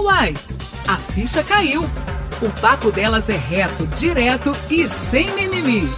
Uai, a ficha caiu. O papo delas é reto, direto e sem mimimi.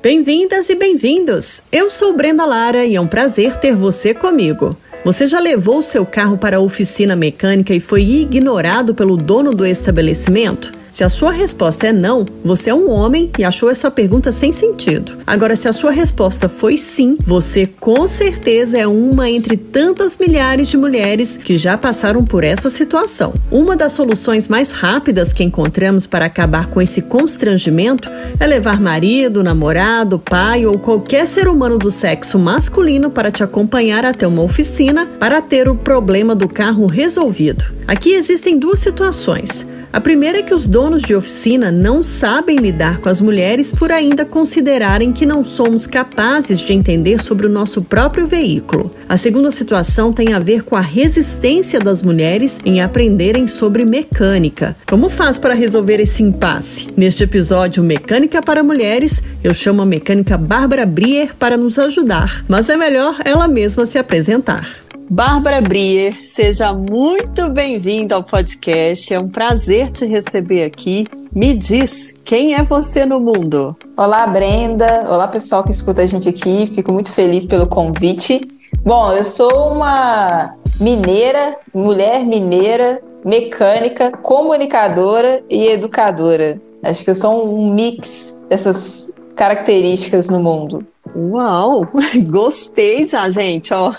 Bem-vindas e bem-vindos! Eu sou Brenda Lara e é um prazer ter você comigo. Você já levou seu carro para a oficina mecânica e foi ignorado pelo dono do estabelecimento? Se a sua resposta é não, você é um homem e achou essa pergunta sem sentido. Agora, se a sua resposta foi sim, você com certeza é uma entre tantas milhares de mulheres que já passaram por essa situação. Uma das soluções mais rápidas que encontramos para acabar com esse constrangimento é levar marido, namorado, pai ou qualquer ser humano do sexo masculino para te acompanhar até uma oficina para ter o problema do carro resolvido. Aqui existem duas situações. A primeira é que os donos de oficina não sabem lidar com as mulheres por ainda considerarem que não somos capazes de entender sobre o nosso próprio veículo. A segunda situação tem a ver com a resistência das mulheres em aprenderem sobre mecânica. Como faz para resolver esse impasse? Neste episódio Mecânica para Mulheres, eu chamo a mecânica Bárbara Brier para nos ajudar, mas é melhor ela mesma se apresentar. Bárbara Brier, seja muito bem-vinda ao podcast. É um prazer te receber aqui. Me diz, quem é você no mundo? Olá, Brenda. Olá, pessoal que escuta a gente aqui. Fico muito feliz pelo convite. Bom, eu sou uma mineira, mulher mineira, mecânica, comunicadora e educadora. Acho que eu sou um mix dessas características no mundo. Uau, gostei já, gente, ó.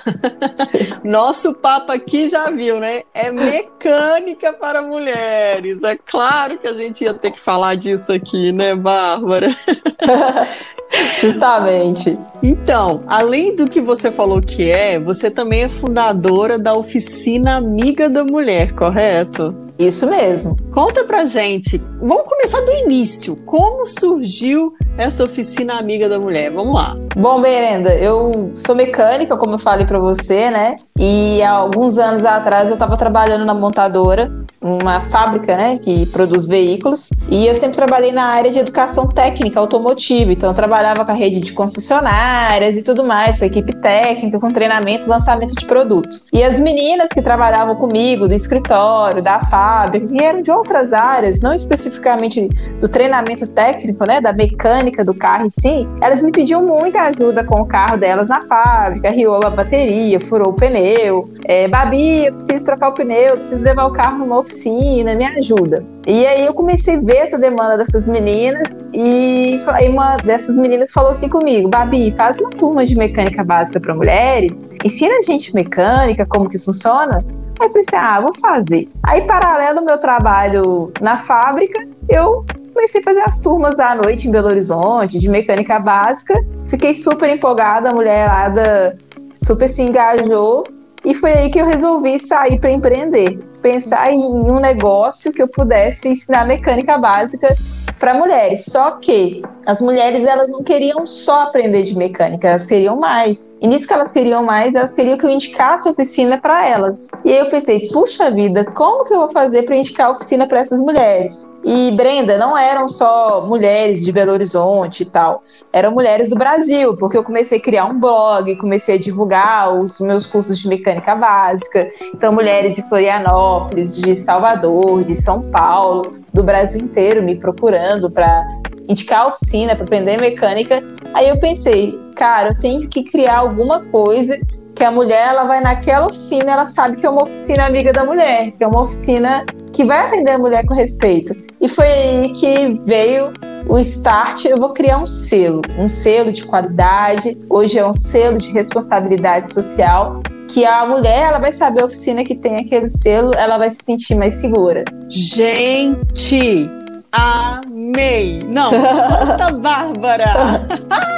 Nosso papo aqui já viu, né? É mecânica para mulheres. É claro que a gente ia ter que falar disso aqui, né, Bárbara? Justamente. Então, além do que você falou que é, você também é fundadora da Oficina Amiga da Mulher, correto? Isso mesmo. Conta pra gente. Vamos começar do início. Como surgiu essa oficina amiga da mulher? Vamos lá. Bom, Berenda, eu sou mecânica, como eu falei para você, né? E há alguns anos atrás eu estava trabalhando na montadora uma fábrica, né, que produz veículos, e eu sempre trabalhei na área de educação técnica automotiva, então eu trabalhava com a rede de concessionárias e tudo mais, com a equipe técnica, com treinamento, lançamento de produtos. E as meninas que trabalhavam comigo do escritório, da fábrica, que eram de outras áreas, não especificamente do treinamento técnico, né, da mecânica do carro em si, elas me pediam muita ajuda com o carro delas na fábrica, riou a bateria, furou o pneu, é, Babi, eu preciso trocar o pneu, eu preciso levar o carro numa oficina me ajuda. E aí eu comecei a ver essa demanda dessas meninas e uma dessas meninas falou assim comigo, Babi, faz uma turma de mecânica básica para mulheres, ensina a gente mecânica, como que funciona. Aí eu falei assim, ah, vou fazer. Aí, paralelo ao meu trabalho na fábrica, eu comecei a fazer as turmas à noite em Belo Horizonte, de mecânica básica. Fiquei super empolgada, a mulherada super se engajou e foi aí que eu resolvi sair para empreender, pensar em um negócio que eu pudesse ensinar mecânica básica para mulheres. Só que as mulheres elas não queriam só aprender de mecânica, elas queriam mais. E nisso que elas queriam mais, elas queriam que eu indicasse a oficina para elas. E aí eu pensei, puxa vida, como que eu vou fazer para indicar a oficina para essas mulheres? E Brenda, não eram só mulheres de Belo Horizonte e tal, eram mulheres do Brasil, porque eu comecei a criar um blog, comecei a divulgar os meus cursos de mecânica básica. Então, mulheres de Florianópolis, de Salvador, de São Paulo, do Brasil inteiro me procurando para indicar a oficina, para aprender mecânica. Aí eu pensei, cara, eu tenho que criar alguma coisa que a mulher ela vai naquela oficina, ela sabe que é uma oficina amiga da mulher, que é uma oficina que vai atender a mulher com respeito. E foi aí que veio o start, eu vou criar um selo, um selo de qualidade. Hoje é um selo de responsabilidade social que a mulher ela vai saber a oficina que tem aquele selo, ela vai se sentir mais segura. Gente, amei! Não, Santa Bárbara!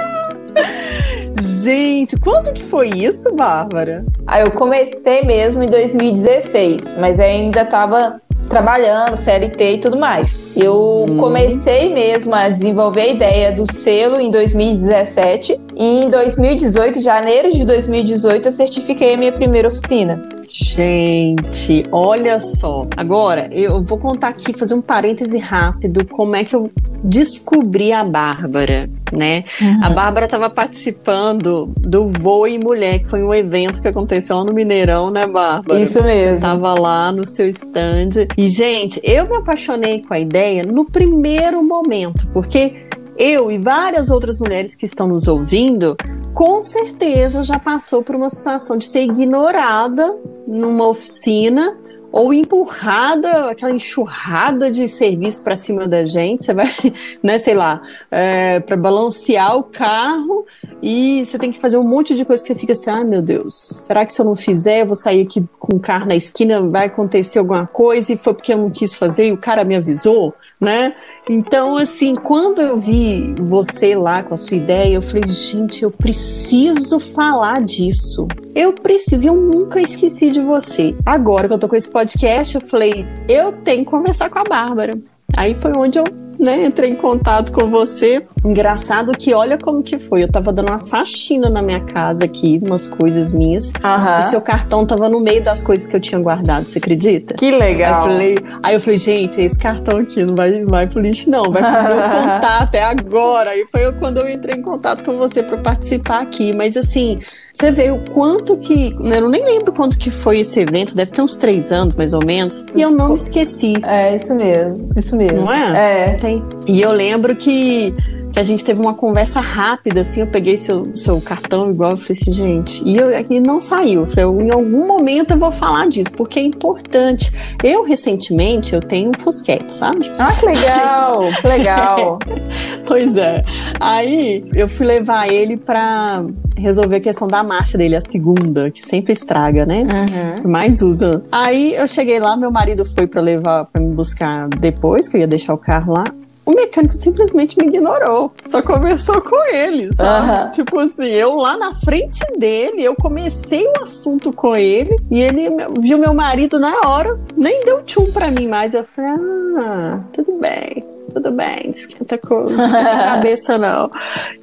Gente, quando que foi isso, Bárbara? Ah, eu comecei mesmo em 2016, mas ainda estava trabalhando, CLT e tudo mais. Eu hum. comecei mesmo a desenvolver a ideia do selo em 2017 e em 2018, janeiro de 2018, eu certifiquei a minha primeira oficina. Gente, olha só. Agora, eu vou contar aqui, fazer um parêntese rápido, como é que eu descobri a Bárbara, né? Uhum. A Bárbara estava participando do Voe Mulher, que foi um evento que aconteceu no Mineirão, né, Bárbara? Isso mesmo. Você tava lá no seu stand. E, gente, eu me apaixonei com a ideia no primeiro momento, porque eu e várias outras mulheres que estão nos ouvindo, com certeza já passou por uma situação de ser ignorada numa oficina ou empurrada, aquela enxurrada de serviço para cima da gente. Você vai, né, sei lá, é, para balancear o carro e você tem que fazer um monte de coisa que você fica assim: ah, meu Deus, será que se eu não fizer, eu vou sair aqui com o carro na esquina, vai acontecer alguma coisa e foi porque eu não quis fazer e o cara me avisou? né? Então, assim, quando eu vi você lá com a sua ideia, eu falei, gente, eu preciso falar disso. Eu preciso, eu nunca esqueci de você. Agora que eu tô com esse podcast, eu falei, eu tenho que conversar com a Bárbara. Aí foi onde eu né, entrei em contato com você. Engraçado que olha como que foi. Eu tava dando uma faxina na minha casa aqui, umas coisas minhas. Uhum. E seu cartão tava no meio das coisas que eu tinha guardado, você acredita? Que legal. Aí eu falei, aí eu falei gente, esse cartão aqui não vai, vai pro lixo, não. Vai pro meu contato, é agora. Aí foi quando eu entrei em contato com você para participar aqui. Mas assim, você vê o quanto que. Né, eu nem lembro quanto que foi esse evento, deve ter uns três anos mais ou menos. E eu não me esqueci. É, isso mesmo. Isso mesmo. Não é? É. Tem. E eu lembro que que a gente teve uma conversa rápida, assim, eu peguei seu, seu cartão igual, eu falei assim, gente, e, eu, e não saiu. Eu falei, em algum momento eu vou falar disso, porque é importante. Eu, recentemente, eu tenho um fusquete, sabe? Ah, que legal, que legal. pois é. Aí, eu fui levar ele pra resolver a questão da marcha dele, a segunda, que sempre estraga, né? Uhum. Mais usa. Aí, eu cheguei lá, meu marido foi para levar, para me buscar depois, que eu ia deixar o carro lá o mecânico simplesmente me ignorou. Só conversou com ele, sabe? Uhum. Tipo assim, eu lá na frente dele, eu comecei o assunto com ele e ele viu meu marido na hora, nem deu tchum pra mim mais. Eu falei, ah, tudo bem tudo bem, esquenta, esquenta a cabeça não.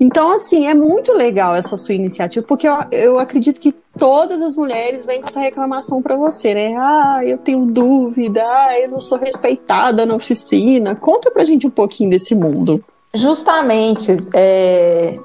Então, assim, é muito legal essa sua iniciativa, porque eu, eu acredito que todas as mulheres vêm com essa reclamação para você, né? Ah, eu tenho dúvida, ah, eu não sou respeitada na oficina. Conta pra gente um pouquinho desse mundo. Justamente, é,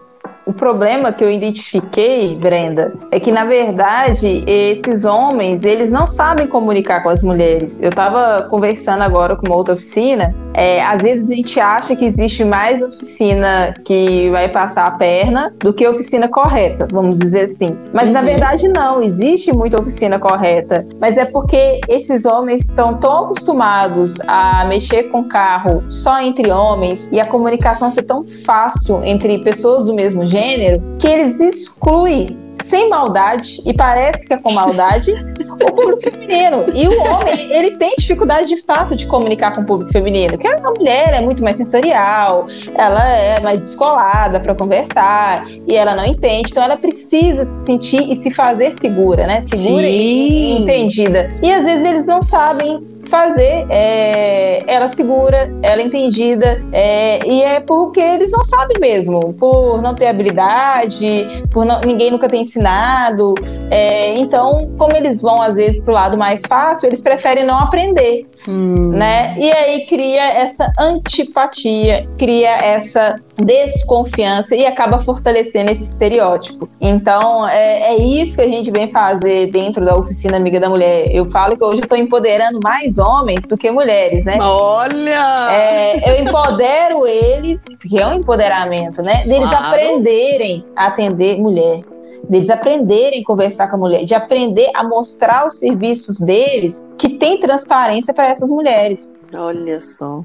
o problema que eu identifiquei, Brenda, é que na verdade esses homens eles não sabem comunicar com as mulheres. Eu estava conversando agora com uma outra oficina. É, às vezes a gente acha que existe mais oficina que vai passar a perna do que oficina correta, vamos dizer assim. Mas uhum. na verdade não, existe muita oficina correta. Mas é porque esses homens estão tão acostumados a mexer com carro só entre homens e a comunicação ser tão fácil entre pessoas do mesmo gênero gênero que eles excluem sem maldade, e parece que é com maldade, o público feminino. E o homem, ele tem dificuldade de fato de comunicar com o público feminino, que a mulher é muito mais sensorial, ela é mais descolada para conversar, e ela não entende, então ela precisa se sentir e se fazer segura, né? Segura Sim. e entendida. E às vezes eles não sabem fazer é, ela segura, ela entendida, é, e é porque eles não sabem mesmo, por não ter habilidade, por não, ninguém nunca ter ensinado. É, então, como eles vão às vezes para o lado mais fácil, eles preferem não aprender, hum. né? E aí cria essa antipatia, cria essa desconfiança e acaba fortalecendo esse estereótipo. Então, é, é isso que a gente vem fazer dentro da oficina Amiga da Mulher. Eu falo que hoje eu estou empoderando mais homens do que mulheres, né? Olha! É, eu empodero eles, porque é um empoderamento, né? Deles claro. aprenderem a atender mulher deles aprenderem a conversar com a mulher, de aprender a mostrar os serviços deles que tem transparência para essas mulheres. Olha só.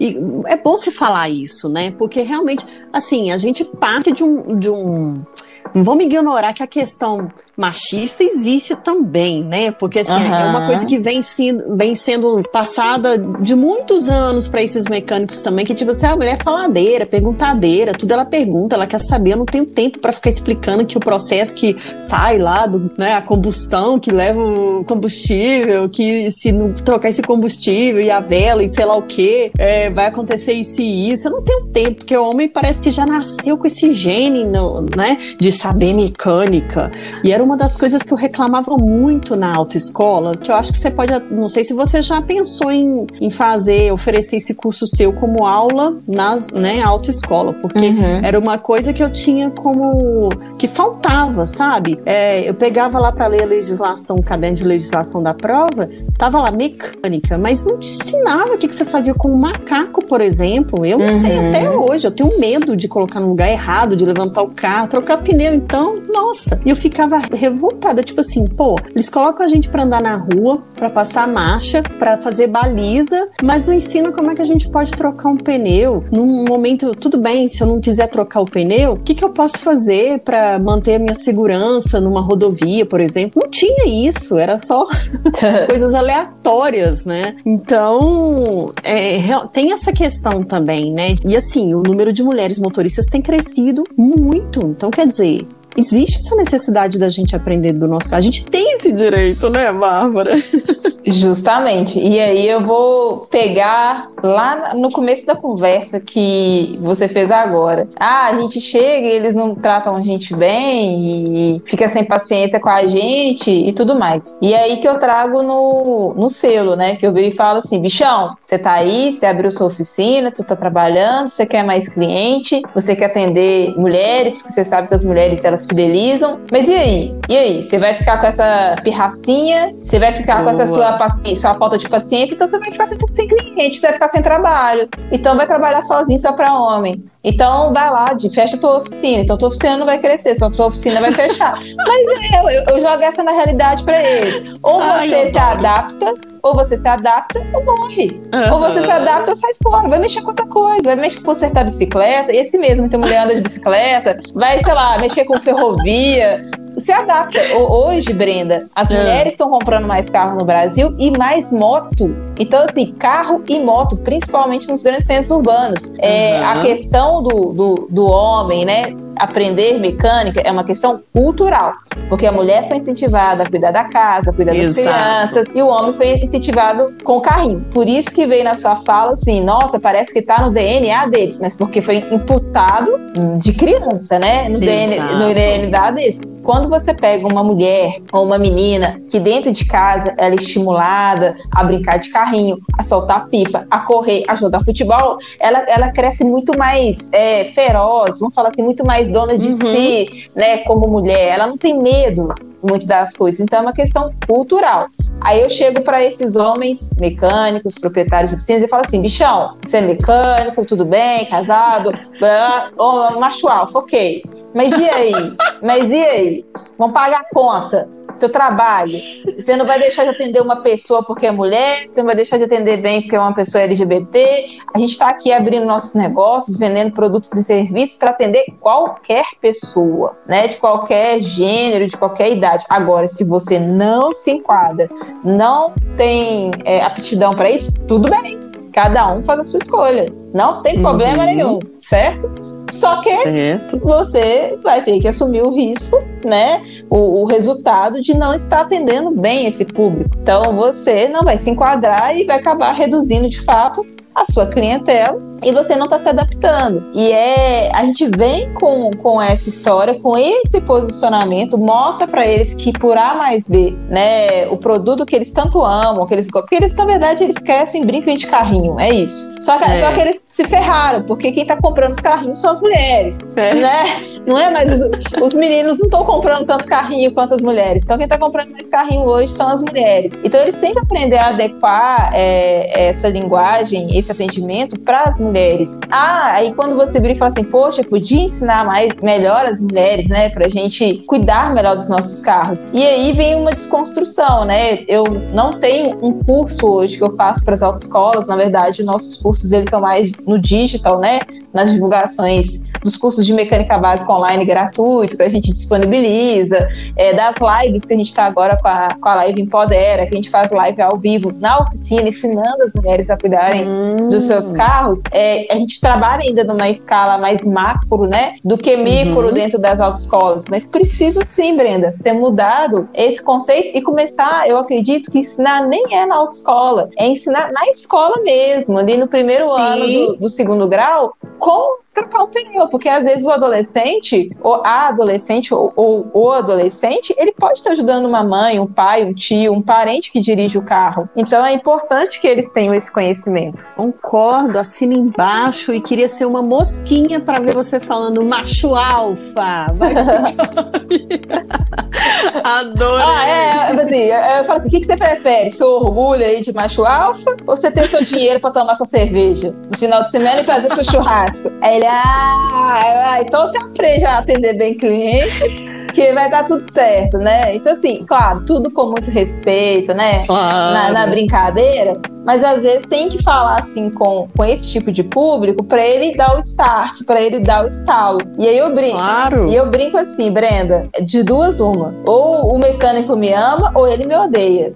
E é bom se falar isso, né? Porque realmente, assim, a gente parte de um, de um não vamos ignorar que a questão machista existe também, né? Porque assim, uhum. é uma coisa que vem, sendo, vem sendo passada de muitos anos para esses mecânicos também, que tipo assim, a mulher é faladeira, perguntadeira, tudo ela pergunta, ela quer saber, eu não tenho tempo para ficar explicando que o processo que sai lá, do, né, a combustão que leva o combustível, que se não trocar esse combustível e a vela e sei lá o que, é, vai acontecer isso e isso. Eu não tenho tempo, porque o homem parece que já nasceu com esse gene, no, né, de saber mecânica. E era uma das coisas que eu reclamava muito na autoescola, que eu acho que você pode, não sei se você já pensou em, em fazer, oferecer esse curso seu como aula nas, né, autoescola, porque uhum. era uma coisa que eu tinha como que faltava, sabe? É, eu pegava lá para ler a legislação, o caderno de legislação da prova, tava lá mecânica, mas não te ensinava o que, que você fazia com um macaco, por exemplo. Eu não uhum. sei até hoje, eu tenho medo de colocar no lugar errado, de levantar o carro, trocar pneu, então, nossa. E eu ficava revoltada, tipo assim, pô, eles colocam a gente para andar na rua, para passar marcha, para fazer baliza, mas não ensinam como é que a gente pode trocar um pneu. Num momento, tudo bem, se eu não quiser trocar o pneu, o que, que eu posso fazer para manter a minha segurança numa rodovia, por exemplo? Não tinha isso, era só coisas aleatórias, né? Então, é, tem essa questão também, né? E assim, o número de mulheres motoristas tem crescido muito. Então, quer dizer, existe essa necessidade da gente aprender do nosso caso. A gente tem esse direito, né, Bárbara? Justamente. E aí eu vou pegar lá no começo da conversa que você fez agora. Ah, a gente chega e eles não tratam a gente bem e fica sem paciência com a gente e tudo mais. E aí que eu trago no, no selo, né? Que eu vejo e falo assim, bichão, você tá aí, você abriu sua oficina, tu tá trabalhando, você quer mais cliente, você quer atender mulheres, porque você sabe que as mulheres elas fidelizam. Mas e aí? E aí? Você vai ficar com essa pirracinha? Você vai ficar Boa. com essa sua paciência, sua falta de paciência? Então você vai ficar sem, sem cliente, você vai ficar sem trabalho. Então vai trabalhar sozinho só para homem. Então vai lá, de, fecha tua oficina. Então tua oficina não vai crescer, só tua oficina vai fechar. Mas eu, eu, eu, jogo essa na realidade para eles. Ou você Ai, se adapta, ou você se adapta ou morre. Uhum. Ou você se adapta ou sai fora. Vai mexer com outra coisa. Vai mexer com consertar bicicleta. Esse mesmo, então mulher anda de bicicleta. Vai, sei lá, mexer com ferrovia se adapta. Hoje, Brenda, as é. mulheres estão comprando mais carro no Brasil e mais moto. Então, assim, carro e moto, principalmente nos grandes centros urbanos. É, A questão do, do, do homem, né? Aprender mecânica é uma questão cultural, porque a mulher foi incentivada a cuidar da casa, a cuidar das Exato. crianças, e o homem foi incentivado com o carrinho. Por isso que veio na sua fala assim, nossa, parece que está no DNA deles, mas porque foi imputado de criança, né? No, DNA, no DNA deles. Quando você pega uma mulher ou uma menina que dentro de casa ela é estimulada a brincar de carrinho, a soltar pipa, a correr, a jogar futebol, ela, ela cresce muito mais é, feroz, vamos falar assim, muito mais dona de uhum. si, né, como mulher. Ela não tem medo muito das coisas. Então é uma questão cultural. Aí eu chego para esses homens mecânicos, proprietários de oficinas, e falo assim: bichão, você é mecânico, tudo bem, casado, blá, oh, macho alfa, ok. Mas e aí? Mas e aí? Vão pagar a conta teu trabalho. Você não vai deixar de atender uma pessoa porque é mulher, você não vai deixar de atender bem porque é uma pessoa LGBT. A gente está aqui abrindo nossos negócios, vendendo produtos e serviços para atender qualquer pessoa, né? De qualquer gênero, de qualquer idade. Agora, se você não se enquadra, não tem é, aptidão para isso, tudo bem. Cada um faz a sua escolha. Não tem problema uhum. nenhum, certo? Só que certo. você vai ter que assumir o risco, né? O, o, resultado de não estar atendendo bem esse público. Então você não vai se enquadrar e vai acabar reduzindo de fato a sua clientela e você não está se adaptando. E é a gente vem com, com essa história, com esse posicionamento, mostra para eles que por A mais B, né, o produto que eles tanto amam, que eles porque eles na verdade eles crescem brincam de carrinho, é isso. Só que, é. só que eles se ferraram, porque quem está comprando os carrinhos são as mulheres, é. né? Não é mais os, os meninos não estão comprando tanto carrinho quanto as mulheres. Então quem está comprando mais carrinho hoje são as mulheres. Então eles têm que aprender a adequar é, essa linguagem, esse atendimento para as mulheres. Ah, aí quando você vira e fala assim, poxa, podia ensinar mais, melhor as mulheres, né, pra gente cuidar melhor dos nossos carros. E aí vem uma desconstrução, né? Eu não tenho um curso hoje que eu faço para as autoescolas, na verdade, nossos cursos estão mais no digital, né? Nas divulgações dos cursos de mecânica básica online gratuito que a gente disponibiliza, é, das lives que a gente está agora com a, com a live Empodera, que a gente faz live ao vivo na oficina, ensinando as mulheres a cuidarem hum. Dos seus carros é, a gente trabalha ainda numa escala mais macro, né, do que micro uhum. dentro das autoescolas, mas precisa sim, Brenda, ter mudado esse conceito e começar, eu acredito que ensinar nem é na autoescola, é ensinar na escola mesmo, ali no primeiro sim. ano do, do segundo grau, como trocar um pneu, porque às vezes o adolescente, ou a adolescente, ou, ou o adolescente, ele pode estar ajudando uma mãe, um pai, um tio, um parente que dirige o carro. Então é importante que eles tenham esse conhecimento. Concordo, assina embaixo e queria ser uma mosquinha para ver você falando macho alfa. Vai Adorei. Ah, é, assim, eu, falo assim, o que, que você prefere? Seu orgulho aí de macho alfa ou você ter seu dinheiro para tomar sua cerveja no final de semana e fazer seu churrasco? Aí ele, então você aprende a atender bem cliente que vai dar tudo certo, né? Então, assim, claro, tudo com muito respeito, né? Claro. Na, na brincadeira, mas às vezes tem que falar assim com, com esse tipo de público para ele dar o start, para ele dar o estalo. E aí eu brinco. Claro. E eu brinco assim, Brenda, de duas uma. Ou o mecânico me ama ou ele me odeia.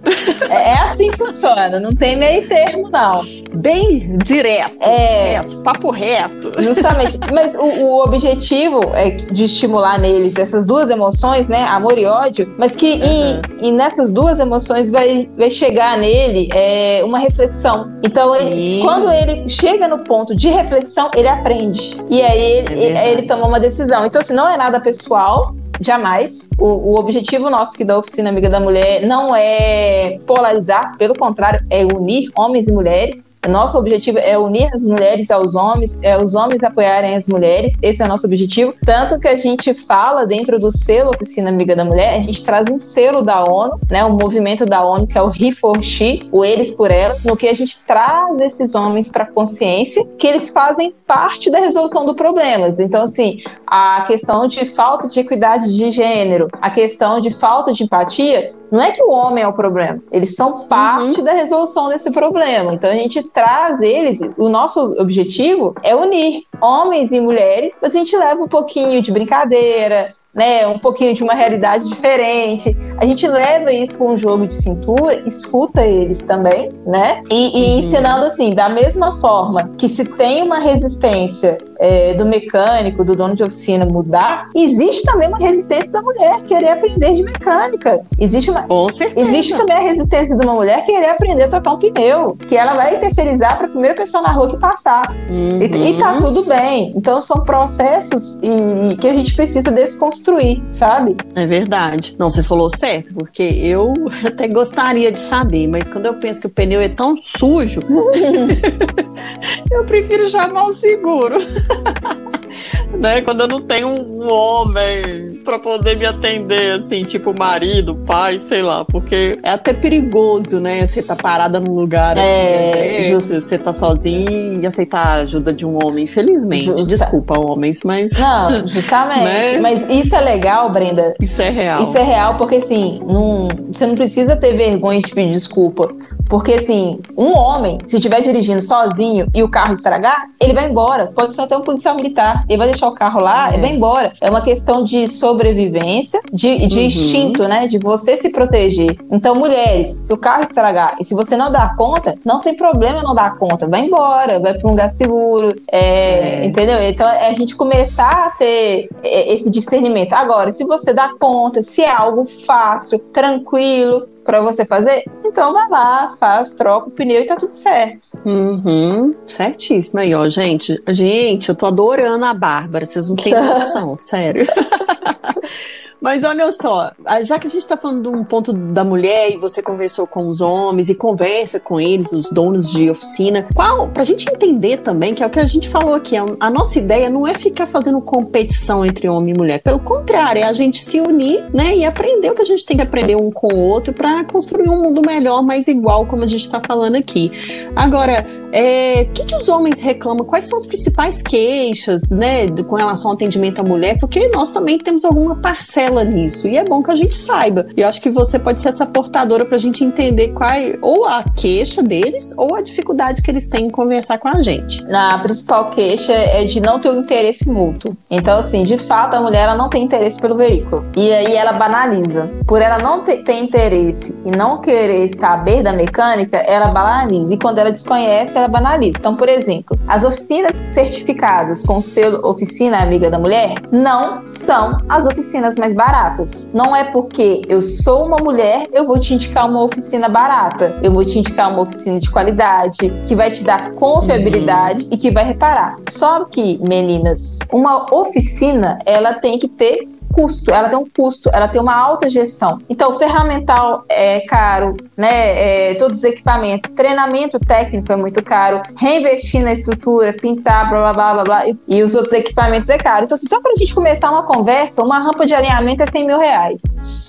é, é, assim que funciona, não tem meio termo não. Bem direto, é, reto, papo reto. Justamente. Mas o, o, objetivo é de estimular neles essas duas emoções, né, amor e ódio, mas que uhum. e, e nessas duas emoções vai, vai chegar nele é, uma reflexão reflexão. Então, ele, quando ele chega no ponto de reflexão, ele aprende. E aí ele, é ele toma uma decisão. Então, assim, não é nada pessoal, jamais. O, o, objetivo nosso aqui da Oficina Amiga da Mulher não é polarizar, pelo contrário, é unir homens e mulheres. Nosso objetivo é unir as mulheres aos homens, é os homens apoiarem as mulheres. Esse é o nosso objetivo. Tanto que a gente fala dentro do selo Oficina Amiga da Mulher, a gente traz um selo da ONU, né, um movimento da ONU que é o He o Eles por Elas, no que a gente traz esses homens para consciência que eles fazem parte da resolução dos problemas. Então, assim, a questão de falta de equidade de gênero, a questão de falta de empatia, não é que o homem é o problema, eles são parte uhum. da resolução desse problema. Então a gente traz eles, o nosso objetivo é unir homens e mulheres, mas a gente leva um pouquinho de brincadeira, né, um pouquinho de uma realidade diferente. A gente leva isso com um jogo de cintura, escuta eles também, né? E, e uhum. ensinando assim, da mesma forma que se tem uma resistência é, do mecânico, do dono de oficina mudar, existe também uma resistência da mulher querer aprender de mecânica. Existe uma, com certeza. Existe também a resistência de uma mulher querer aprender a trocar um pneu, que ela vai terceirizar para a primeira pessoa na rua que passar. Uhum. E, e tá tudo bem. Então são processos e, que a gente precisa desconstruir construir, sabe? É verdade. Não, você falou certo, porque eu até gostaria de saber, mas quando eu penso que o pneu é tão sujo, eu prefiro chamar o seguro. Né? Quando eu não tenho um, homem para poder me atender, assim, tipo marido, pai, sei lá, porque é até perigoso, né? Você tá parada num lugar é, assim, você tá sozinho e aceitar a ajuda de um homem, infelizmente. Justa. Desculpa, homens, mas. Não, justamente. né? Mas isso é legal, Brenda. Isso é real. Isso é real porque, assim, não, você não precisa ter vergonha de pedir desculpa. Porque, assim, um homem, se estiver dirigindo sozinho e o carro estragar, ele vai embora. Pode ser até um policial militar. Ele vai deixar o carro lá é. e vai embora. É uma questão de sobrevivência, de, de uhum. instinto, né? De você se proteger. Então, mulheres, se o carro estragar e se você não dá conta, não tem problema não dar conta. Vai embora, vai para um lugar seguro. É, é. Entendeu? Então, é a gente começar a ter é, esse discernimento. Agora, se você dá conta, se é algo fácil, tranquilo, para você fazer, então vai lá, faz, troca o pneu e tá tudo certo. Uhum, certíssimo aí, ó, gente. Gente, eu tô adorando a Bárbara, vocês não têm noção, sério. Mas olha só, já que a gente está falando de um ponto da mulher e você conversou com os homens e conversa com eles, os donos de oficina, qual, pra gente entender também, que é o que a gente falou aqui, a nossa ideia não é ficar fazendo competição entre homem e mulher, pelo contrário, é a gente se unir, né, e aprender o que a gente tem que aprender um com o outro para construir um mundo melhor, mais igual, como a gente está falando aqui. Agora, é, o que, que os homens reclamam? Quais são as principais queixas, né, com relação ao atendimento à mulher? Porque nós também temos alguma parcela nisso e é bom que a gente saiba. E eu acho que você pode ser essa portadora para a gente entender qual é, ou a queixa deles ou a dificuldade que eles têm em conversar com a gente. A principal queixa é de não ter um interesse mútuo. Então, assim, de fato, a mulher ela não tem interesse pelo veículo. E aí ela banaliza. Por ela não ter, ter interesse e não querer saber da mecânica, ela banaliza. E quando ela desconhece, ela banaliza. Então, por exemplo, as oficinas certificadas com o selo Oficina Amiga da Mulher não são as oficinas mais baratas. Não é porque eu sou uma mulher, eu vou te indicar uma oficina barata. Eu vou te indicar uma oficina de qualidade, que vai te dar confiabilidade uhum. e que vai reparar. Só que, meninas, uma oficina, ela tem que ter custo, ela tem um custo, ela tem uma alta gestão. Então, o ferramental é caro, né? É, todos os equipamentos, treinamento técnico é muito caro, reinvestir na estrutura, pintar, blá blá blá blá, blá e, e os outros equipamentos é caro. Então, assim, só para a gente começar uma conversa, uma rampa de alinhamento é 100 mil reais.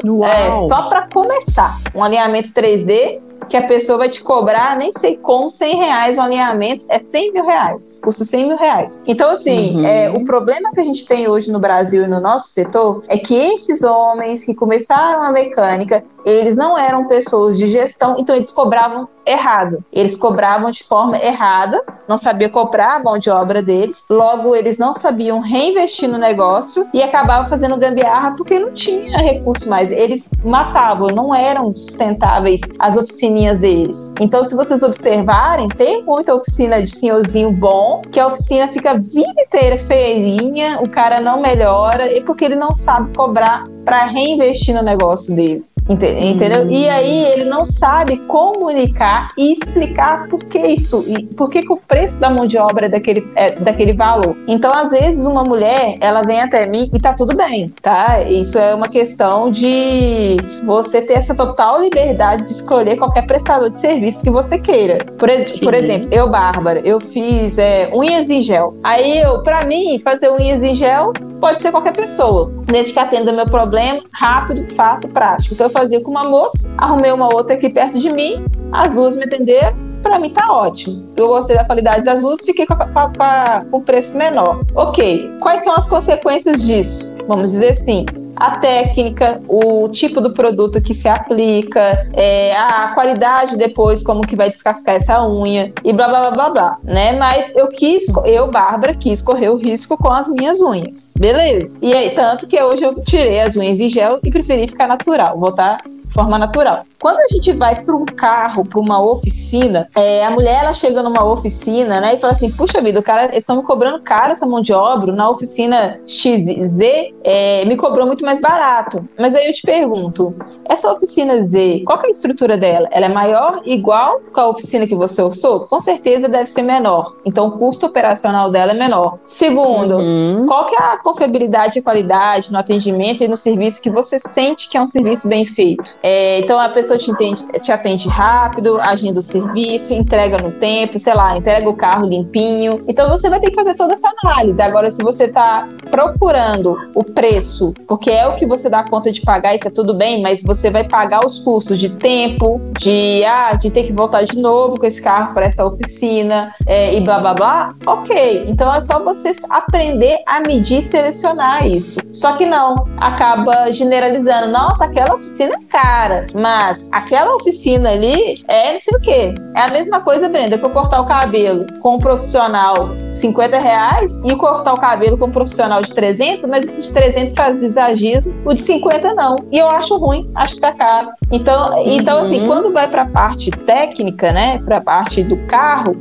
Uau. É, só para começar. Um alinhamento 3D que a pessoa vai te cobrar, nem sei como, 100 reais o alinhamento, é 100 mil reais, custa 100 mil reais. Então, assim, uhum. é, o problema que a gente tem hoje no Brasil e no nosso setor é que esses homens que começaram a mecânica, eles não eram pessoas de gestão, então eles cobravam errado. Eles cobravam de forma errada, não sabia cobrar a mão de obra deles, logo eles não sabiam reinvestir no negócio e acabavam fazendo gambiarra porque não tinha recurso mais. Eles matavam, não eram sustentáveis as oficininhas deles. Então, se vocês observarem, tem muita oficina de senhorzinho bom, que a oficina fica a vida inteira feirinha, o cara não melhora, e porque ele não sabe cobrar para reinvestir no negócio dele. Entendeu? Hum. E aí ele não sabe comunicar e explicar por que isso, por que, que o preço da mão de obra é daquele, é daquele valor. Então, às vezes, uma mulher, ela vem até mim e tá tudo bem, tá? Isso é uma questão de você ter essa total liberdade de escolher qualquer prestador de serviço que você queira. Por, por exemplo, eu, Bárbara, eu fiz é, unhas em gel. Aí, eu, pra mim, fazer unhas em gel pode ser qualquer pessoa. Desde que atenda o meu problema, rápido, fácil, prático. Então, fazia com uma moça, arrumei uma outra aqui perto de mim, as duas me atenderam, para mim tá ótimo. Eu gostei da qualidade das luzes, fiquei com, com o preço menor. Ok, quais são as consequências disso? Vamos dizer assim, a técnica, o tipo do produto que se aplica, é, a qualidade depois, como que vai descascar essa unha e blá blá blá blá blá, né? Mas eu quis, eu, Bárbara, quis correr o risco com as minhas unhas, beleza? E aí, tanto que hoje eu tirei as unhas em gel e preferi ficar natural, vou estar forma natural. Quando a gente vai para um carro, para uma oficina, é, a mulher ela chega numa oficina, né, e fala assim: puxa vida, o cara, eles estão me cobrando caro essa mão de obra. Na oficina XZ é, me cobrou muito mais barato. Mas aí eu te pergunto: essa oficina Z, qual é a estrutura dela? Ela é maior, igual com a oficina que você usou? Com certeza deve ser menor. Então o custo operacional dela é menor. Segundo, uhum. qual que é a confiabilidade e qualidade no atendimento e no serviço que você sente que é um serviço bem feito? É, então a pessoa te, entende, te atende rápido, agindo o serviço, entrega no tempo, sei lá, entrega o carro limpinho. Então você vai ter que fazer toda essa análise. Agora, se você está procurando o preço, porque é o que você dá conta de pagar e tá tudo bem, mas você vai pagar os custos de tempo, de, ah, de ter que voltar de novo com esse carro para essa oficina é, e blá blá blá, ok. Então é só você aprender a medir e selecionar isso. Só que não, acaba generalizando. Nossa, aquela oficina é cara, mas aquela oficina ali é não sei o quê. É a mesma coisa, Brenda, que eu cortar o cabelo com um profissional 50 reais e cortar o cabelo com um profissional de 300, mas o de 300 faz visagismo, o de 50 não. E eu acho ruim, acho que tá caro. Então, uhum. então assim, uhum. quando vai para a parte técnica, né, para a parte do carro,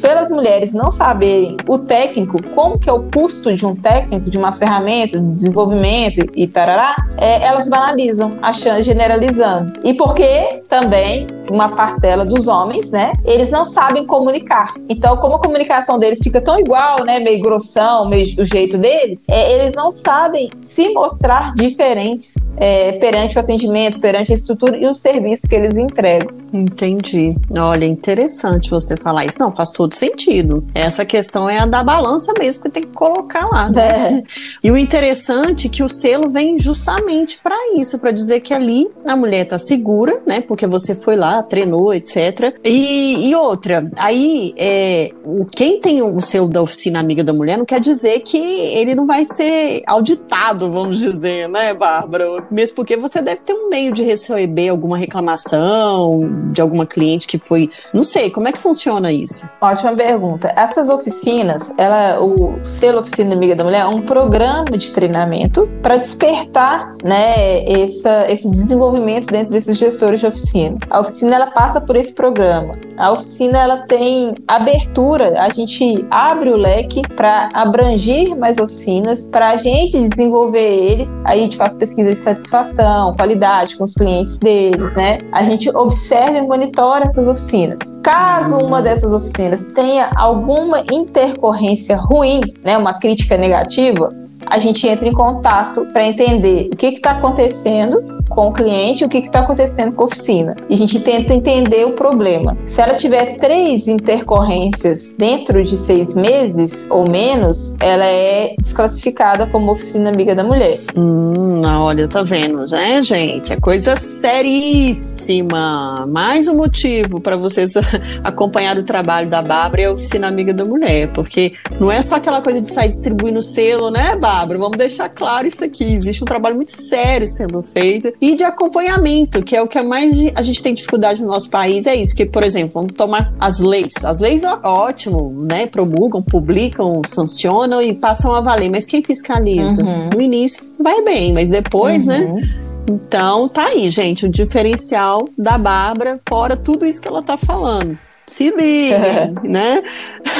pelas mulheres não saberem o técnico, como que é o custo de um técnico, de uma ferramenta, de desenvolvimento e tarará, é, elas banalizam, achando, generalizando. E porque também uma parcela dos homens, né, eles não sabem comunicar. Então, como a comunicação deles fica tão igual, né, meio grossão, meio o jeito deles, é, eles não sabem se mostrar diferentes é, perante o atendimento, perante a estrutura e o serviço que eles entregam. Entendi. Olha, interessante você falar isso. Não, faz todo sentido. Essa questão é a da balança mesmo que tem que colocar lá. Né? É. E o interessante é que o selo vem justamente para isso, para dizer que ali a mulher tá segura, né? Porque você foi lá, treinou, etc. E, e outra, aí é, quem tem o selo da oficina amiga da mulher não quer dizer que ele não vai ser auditado, vamos dizer, né, Bárbara? Mesmo porque você deve ter um meio de receber alguma reclamação de alguma cliente que foi. Não sei, como é que funciona isso? Ótima pergunta. Essas oficinas, ela, o selo Oficina Amiga da Mulher é um programa de treinamento para despertar né, essa, esse desenvolvimento dentro desses gestores de oficina. A oficina ela passa por esse programa. A oficina ela tem abertura, a gente abre o leque para abranger mais oficinas, para a gente desenvolver eles. A gente faz pesquisa de satisfação, qualidade com os clientes deles, né? A gente observa e monitora essas oficinas. Caso uma dessas oficinas tenha alguma intercorrência ruim, né, uma crítica negativa, a gente entra em contato para entender o que está acontecendo com o cliente o que está acontecendo com a oficina. E a gente tenta entender o problema. Se ela tiver três intercorrências dentro de seis meses ou menos, ela é desclassificada como oficina amiga da mulher. Hum, olha, tá vendo, né, gente? É coisa seríssima. Mais um motivo para vocês acompanhar o trabalho da Bárbara e a oficina amiga da mulher, porque não é só aquela coisa de sair distribuindo selo, né, Bárbara? Vamos deixar claro isso aqui. Existe um trabalho muito sério sendo feito e de acompanhamento, que é o que é mais a gente tem dificuldade no nosso país, é isso, que, por exemplo, vamos tomar as leis. As leis, ó, ótimo, né? Promulgam, publicam, sancionam e passam a valer, mas quem fiscaliza? Uhum. No início vai bem, mas depois, né? uhum. né? Então, tá aí, gente, o diferencial da Bárbara, fora tudo isso que ela tá falando se liguem, né?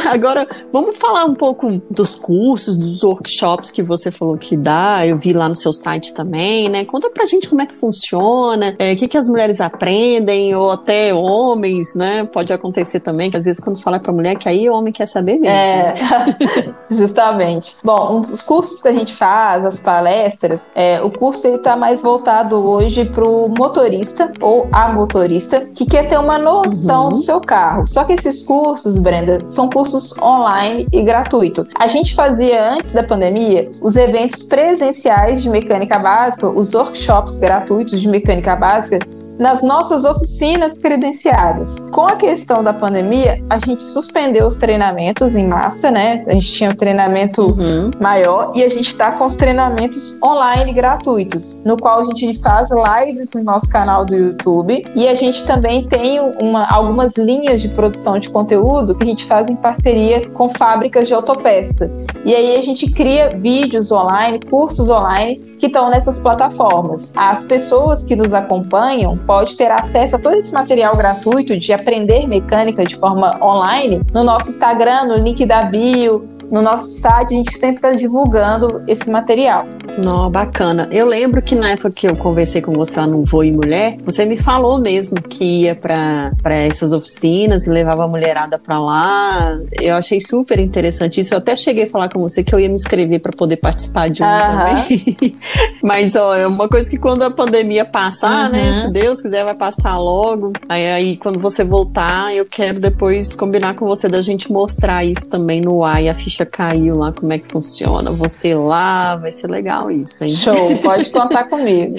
Agora, vamos falar um pouco dos cursos, dos workshops que você falou que dá, eu vi lá no seu site também, né? Conta pra gente como é que funciona, é, o que, que as mulheres aprendem, ou até homens, né? Pode acontecer também, que às vezes quando fala pra mulher, que aí o homem quer saber mesmo. É, né? justamente. Bom, um dos cursos que a gente faz, as palestras, é, o curso ele tá mais voltado hoje pro motorista ou a motorista, que quer ter uma noção uhum. do seu carro carro. Só que esses cursos, Brenda, são cursos online e gratuito. A gente fazia antes da pandemia os eventos presenciais de mecânica básica, os workshops gratuitos de mecânica básica nas nossas oficinas credenciadas. Com a questão da pandemia, a gente suspendeu os treinamentos em massa, né? A gente tinha um treinamento uhum. maior e a gente está com os treinamentos online gratuitos, no qual a gente faz lives no nosso canal do YouTube e a gente também tem uma, algumas linhas de produção de conteúdo que a gente faz em parceria com fábricas de autopeça. E aí a gente cria vídeos online, cursos online que estão nessas plataformas. As pessoas que nos acompanham pode ter acesso a todo esse material gratuito de aprender mecânica de forma online no nosso Instagram, no link da bio, no nosso site, a gente sempre está divulgando esse material. Não, bacana. Eu lembro que na época que eu conversei com você lá no Voe Mulher, você me falou mesmo que ia para essas oficinas e levava a mulherada para lá. Eu achei super interessante isso. Eu até cheguei a falar com você que eu ia me inscrever para poder participar de um também. Mas, ó, é uma coisa que quando a pandemia passar, né? Se Deus quiser, vai passar logo. Aí, aí, quando você voltar, eu quero depois combinar com você da gente mostrar isso também no ar e a ficha ficha caiu lá, como é que funciona. Você lá, vai ser legal isso, hein? Show, pode contar comigo.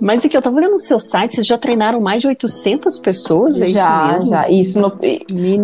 Mas aqui, eu tava olhando no seu site, vocês já treinaram mais de 800 pessoas? É já, isso mesmo? Já, isso no,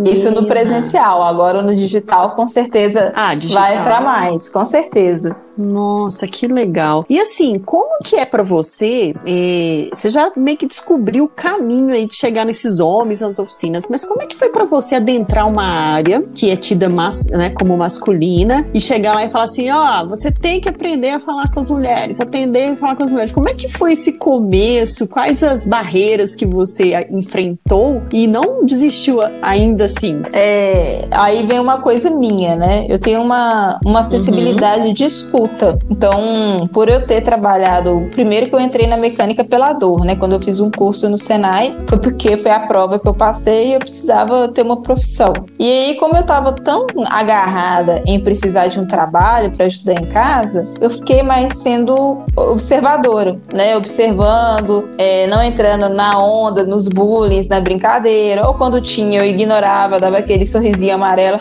isso no presencial. Agora no digital, com certeza, ah, digital. vai para mais, com certeza. Nossa, que legal. E assim, como que é para você? Eh, você já meio que descobriu o caminho aí de chegar nesses homens nas oficinas, mas como é que foi para você adentrar uma área que é tida mas, né, como masculina e chegar lá e falar assim, ó, oh, você tem que aprender a falar com as mulheres, aprender a falar com as mulheres. Como é que foi esse começo? Quais as barreiras que você enfrentou e não desistiu ainda assim? É, aí vem uma coisa minha, né? Eu tenho uma, uma acessibilidade uhum. de escuta. Então, por eu ter trabalhado, primeiro que eu entrei na mecânica pela dor, né? Quando eu fiz um curso no Senai, foi porque foi a prova que eu passei e eu precisava ter uma profissão. E aí, como eu estava tão agarrada em precisar de um trabalho para ajudar em casa, eu fiquei mais sendo observadora, né? Observando, é, não entrando na onda, nos bullying, na brincadeira, ou quando tinha, eu ignorava, dava aquele sorrisinho amarelo,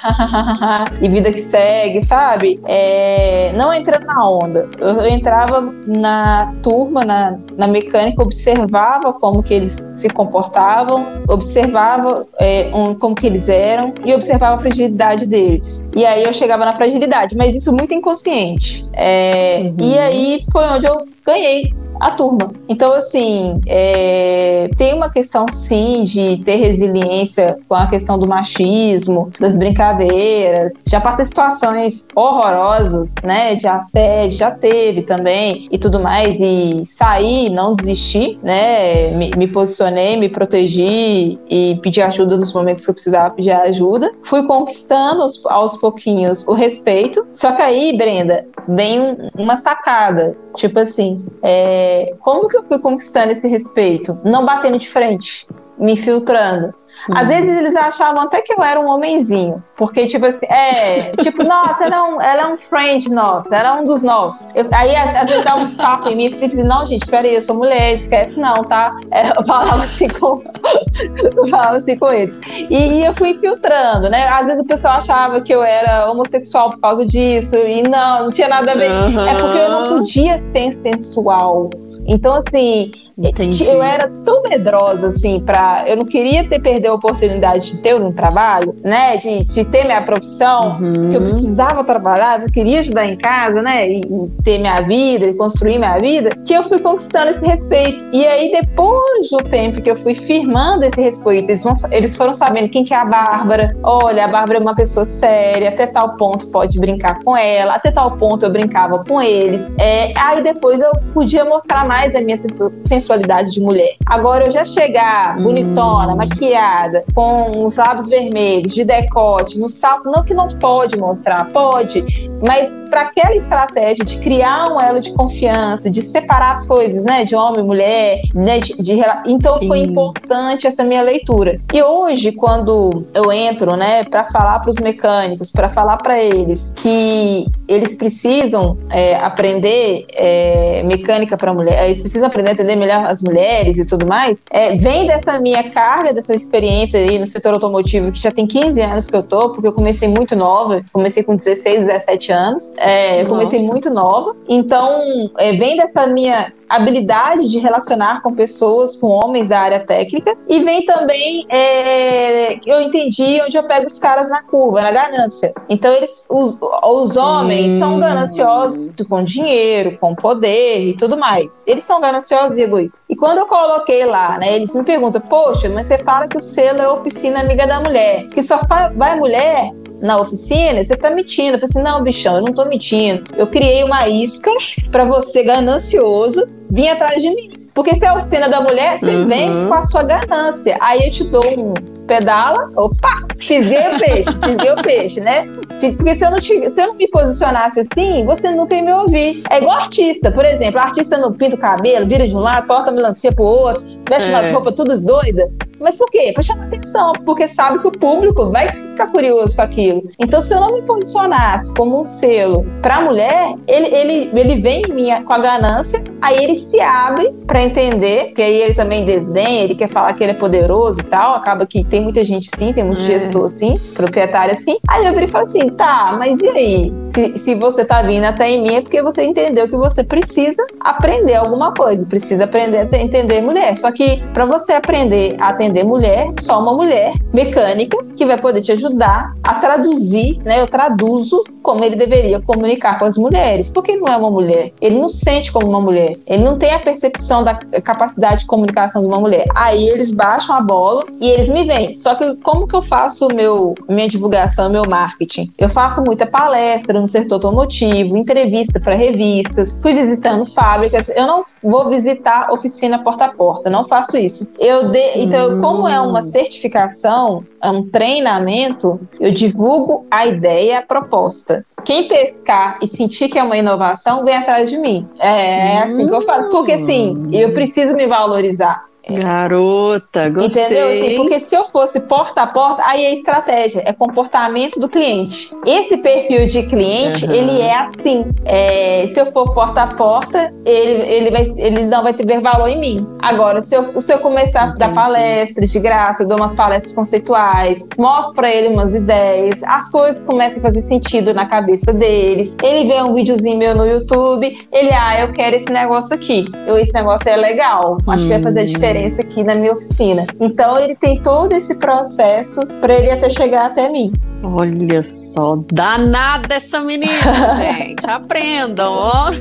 e vida que segue, sabe? É, não entrando entrando na onda. Eu, entrava na turma, na, na mecânica, observava como que eles se comportavam, observava é, um, como que eles eram e observava a fragilidade deles. E aí eu chegava na fragilidade, mas isso muito inconsciente. É, uhum. E aí foi onde eu ganhei a turma. Então, assim, é, tem uma questão sim de ter resiliência com a questão do machismo, das brincadeiras. Já passei situações horrorosas, né? De assédio, já teve também e tudo mais. E saí, não desisti, né? Me, me posicionei, me protegi e pedi ajuda nos momentos que eu precisava pedir ajuda. Fui conquistando aos, aos pouquinhos o respeito. Só que aí, Brenda, vem uma sacada. Tipo assim, é, como que eu fui conquistando esse respeito? Não batendo de frente, me filtrando. Uhum. Às vezes eles achavam até que eu era um homenzinho. Porque, tipo assim, é, tipo, nossa, ela é um, ela é um friend nosso, ela é um dos nossos. Eu, aí, às vezes, dá um stop em mim e assim, não, gente, peraí, eu sou mulher, esquece não, tá? É, eu falava assim com. eu falava assim com eles. E, e, eu fui filtrando, né? Às vezes o pessoal achava que eu era homossexual por causa disso, e não, não tinha nada a ver. Uhum. É porque eu não podia ser sensual. Então, assim, Entendi. Eu era tão medrosa, assim, para Eu não queria ter perder a oportunidade de ter um trabalho, né? De, de ter minha profissão, uhum. que eu precisava trabalhar, eu queria ajudar em casa, né? E, e, ter minha vida, e construir minha vida, que eu fui conquistando esse respeito. E aí, depois do tempo que eu fui firmando esse respeito, eles, vão, eles foram sabendo quem que é a Bárbara. Olha, a Bárbara é uma pessoa séria, até tal ponto pode brincar com ela, até tal ponto eu brincava com eles. É, aí depois eu podia mostrar mais a minha sensualidade sensualidade de mulher. Agora eu já chegar bonitona, hum. maquiada, com os lábios vermelhos, de decote, no salto, não que não pode mostrar, pode, mas para aquela estratégia de criar um elo de confiança, de separar as coisas, né, de homem e mulher, né, de, de então Sim. foi importante essa minha leitura. E hoje, quando eu entro, né, para falar para os mecânicos, para falar para eles que eles precisam é, aprender é, mecânica para mulher, eles precisam aprender a entender melhor as mulheres e tudo mais, é, vem dessa minha carga, dessa experiência aí no setor automotivo, que já tem 15 anos que eu tô, porque eu comecei muito nova, comecei com 16, 17 anos, é, eu comecei muito nova, então é, vem dessa minha habilidade de relacionar com pessoas, com homens da área técnica, e vem também, é, eu entendi onde eu pego os caras na curva, na ganância. Então, eles, os, os homens hum. são gananciosos com dinheiro, com poder e tudo mais. Eles são gananciosos e egoístas. E quando eu coloquei lá, né, eles me perguntam, poxa, mas você fala que o selo é oficina amiga da mulher, que só vai mulher na oficina, você tá mentindo. Eu falei assim, não, bichão, eu não tô mentindo. Eu criei uma isca para você ganancioso vir atrás de mim. Porque se é a oficina da mulher, você uhum. vem com a sua ganância. Aí eu te dou um pedala, opa, fisguei o peixe, fisguei o peixe, né? Porque se eu, não te, se eu não me posicionasse assim, você nunca ia me ouvir. É igual artista, por exemplo, artista não pinta o cabelo, vira de um lado, toca a melancia pro outro, veste é. umas roupas todas doidas. Mas por quê? Para chamar atenção, porque sabe que o público vai ficar curioso com aquilo. Então, se eu não me posicionasse como um selo para a mulher, ele, ele, ele vem em mim com a ganância, aí ele se abre para entender, que aí ele também desdenha, ele quer falar que ele é poderoso e tal. Acaba que tem muita gente sim, tem muito é. gestor assim, proprietário assim. Aí eu e falei assim: tá, mas e aí? Se, se você tá vindo até em mim é porque você entendeu que você precisa aprender alguma coisa, precisa aprender a entender mulher. Só que para você aprender a atender entender mulher, só uma mulher mecânica que vai poder te ajudar a traduzir, né? Eu traduzo como ele deveria comunicar com as mulheres. Porque ele não é uma mulher. Ele não sente como uma mulher. Ele não tem a percepção da capacidade de comunicação de uma mulher. Aí eles baixam a bola e eles me veem. Só que como que eu faço meu minha divulgação, meu marketing? Eu faço muita palestra no setor automotivo, entrevista para revistas, fui visitando fábricas. Eu não vou visitar oficina porta a porta, não faço isso. Eu de... então como é uma certificação, é um treinamento, eu divulgo a ideia, a proposta. Quem pescar e sentir que é uma inovação, vem atrás de mim. É, é assim que eu falo. Porque, assim, eu preciso me valorizar. Garota, gostei. Entendeu? Assim, porque se eu fosse porta a porta, aí é estratégia, é comportamento do cliente. Esse perfil de cliente, uhum. ele é assim. É, se eu for porta a porta, ele, ele, vai, ele não vai ter valor em mim. Agora, se eu, se eu começar Entendi. a dar palestras de graça, dou umas palestras conceituais, mostro para ele umas ideias, as coisas começam a fazer sentido na cabeça deles. Ele vê um videozinho meu no YouTube, ele, ah, eu quero esse negócio aqui. Eu, esse negócio é legal, acho hum. que vai fazer diferença aqui na minha oficina. Então ele tem todo esse processo para ele até chegar até mim. Olha só, danada essa menina, gente. Aprendam, ó.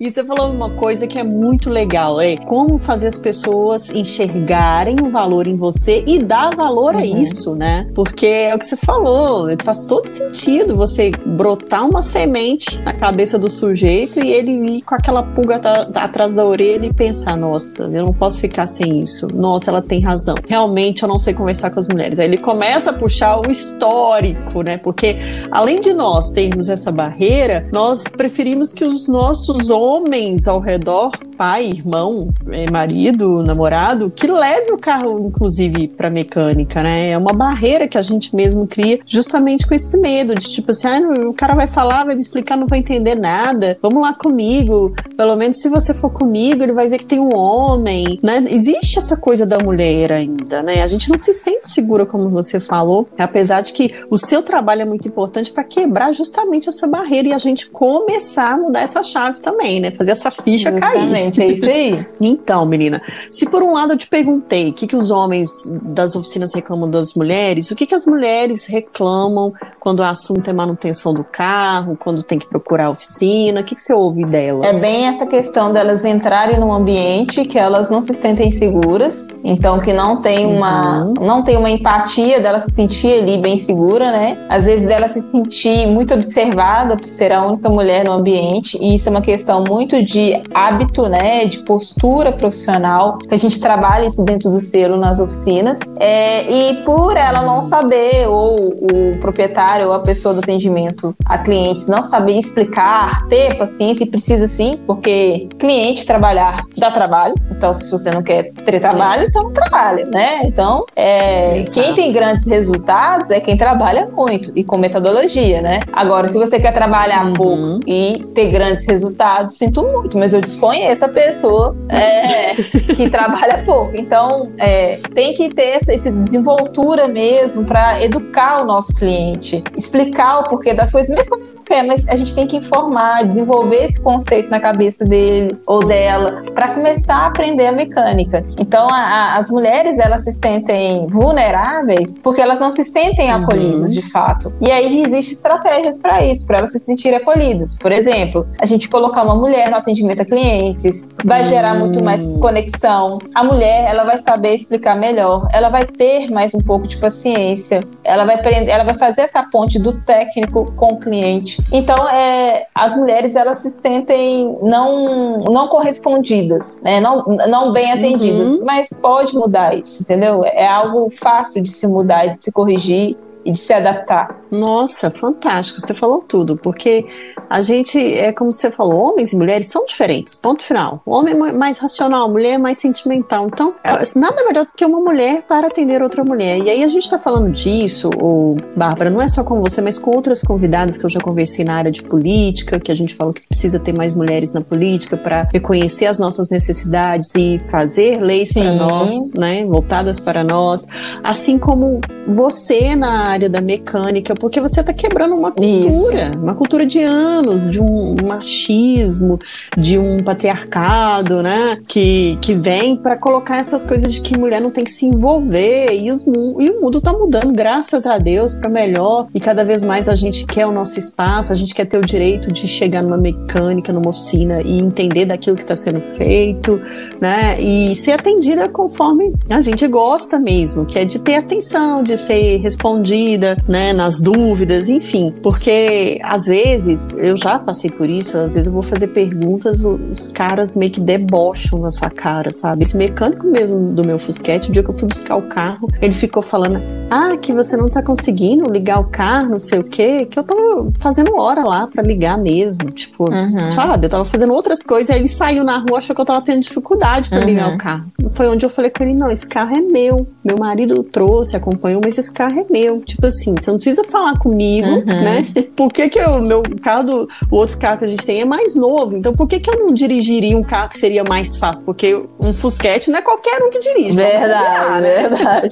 E você falou uma coisa que é muito legal, é como fazer as pessoas enxergarem o valor em você e dar valor uhum. a isso, né? Porque é o que você falou, faz todo sentido você brotar uma semente na cabeça do sujeito e ele ir com aquela pulga atrás da orelha e pensar, nossa, eu não posso ficar sem isso. Nossa, ela tem razão. Realmente eu não sei conversar com as mulheres. Aí ele começa a puxar o histórico, né? Porque além de nós termos essa barreira, nós preferimos que os nossos homens ao redor pai, irmão, é, marido, namorado, que leve o carro, inclusive, para mecânica, né? É uma barreira que a gente mesmo cria justamente com esse medo de tipo assim, ah, o cara vai falar, vai me explicar, não vai entender nada. Vamos lá comigo. Pelo menos se você for comigo, ele vai ver que tem um homem, né? Existe essa coisa da mulher ainda, né? A gente não se sente segura, como você falou, apesar de que o seu trabalho é muito importante para quebrar justamente essa barreira e a gente começar a mudar essa chave também, né? Fazer essa ficha cair. Exatamente, é isso aí. Então, menina, se por um lado eu te perguntei o que, que os homens das oficinas reclamam das mulheres, o que, que as mulheres reclamam quando o assunto é manutenção do carro, quando tem que procurar a oficina, o que, que você ouve delas? É bem essa questão delas entrarem num ambiente que elas não se sentem seguras, então que não tem uma, uhum. não tem uma empatia dela se sentir ali bem segura, né? Às vezes dela se sentir muito observada por ser a única mulher no ambiente, e isso é uma questão muito de hábito, né, de postura profissional, que a gente trabalha isso dentro do selo nas oficinas, é, e por ela não saber, ou o proprietário ou a pessoa do atendimento a clientes não saber explicar, ter paciência, e precisa sim, porque cliente trabalhar dá trabalho, então se você não quer ter trabalho, então não trabalha, né? Então, é, quem tem grandes resultados é quem trabalha muito e com metodologia, né? Agora, se você quer trabalhar uhum. pouco e ter grandes resultados, sinto muito, mas eu desconheço essa pessoa é, que trabalha pouco. Então, é, tem que ter essa, essa desenvoltura mesmo para educar o nosso cliente, explicar o porquê das coisas, mesmo quando não quer, mas a gente tem que informar, desenvolver esse conceito na cabeça dele ou dela para começar a aprender a mecânica. Então, a, a, as mulheres elas se sentem vulneráveis porque elas não se sentem uhum. acolhidas de fato. E aí existem estratégias para isso, para elas se sentirem acolhidas. Por exemplo, a gente colocar uma mulher no atendimento a clientes vai gerar muito mais conexão. A mulher, ela vai saber explicar melhor, ela vai ter mais um pouco de paciência, ela vai aprender, ela vai fazer essa ponte do técnico com o cliente. Então, é, as mulheres, elas se sentem não, não correspondidas, né? não, não bem atendidas, uhum. mas pode mudar isso, entendeu? É algo fácil de se mudar, de se corrigir e de se adaptar. Nossa, fantástico. Você falou tudo, porque a gente, é como você falou, homens e mulheres são diferentes, ponto final. O homem é mais racional, a mulher é mais sentimental. Então, é, nada melhor do que uma mulher para atender outra mulher. E aí a gente está falando disso, ou, Bárbara, não é só com você, mas com outras convidadas que eu já conversei na área de política, que a gente falou que precisa ter mais mulheres na política para reconhecer as nossas necessidades e fazer leis para nós, né, voltadas para nós, assim como você na área da mecânica, porque você está quebrando uma cultura, Isso. uma cultura de anos, de um machismo, de um patriarcado, né? Que, que vem para colocar essas coisas de que mulher não tem que se envolver e, os, e o mundo está mudando, graças a Deus, para melhor. E cada vez mais a gente quer o nosso espaço, a gente quer ter o direito de chegar numa mecânica, numa oficina e entender daquilo que está sendo feito, né? E ser atendida conforme a gente gosta mesmo, que é de ter atenção, de ser respondida, né? Nas dúvidas, enfim. Porque às vezes, eu já passei por isso, às vezes eu vou fazer perguntas, os caras meio que debocham na sua cara, sabe? Esse mecânico mesmo do meu Fusquete, o dia que eu fui buscar o carro, ele ficou falando: Ah, que você não tá conseguindo ligar o carro, não sei o quê, que eu tava fazendo hora lá para ligar mesmo. Tipo, uhum. sabe? Eu tava fazendo outras coisas, aí ele saiu na rua, achou que eu tava tendo dificuldade para uhum. ligar o carro. Foi onde eu falei com ele: Não, esse carro é meu. Meu marido trouxe, acompanhou, mas esse carro é meu. Tipo assim, você não precisa falar comigo, uhum. né? Por que, que o meu carro, do, o outro carro que a gente tem é mais novo? Então, por que, que eu não dirigiria um carro que seria mais fácil? Porque um Fusquete não é qualquer um que dirige. Verdade, né? verdade.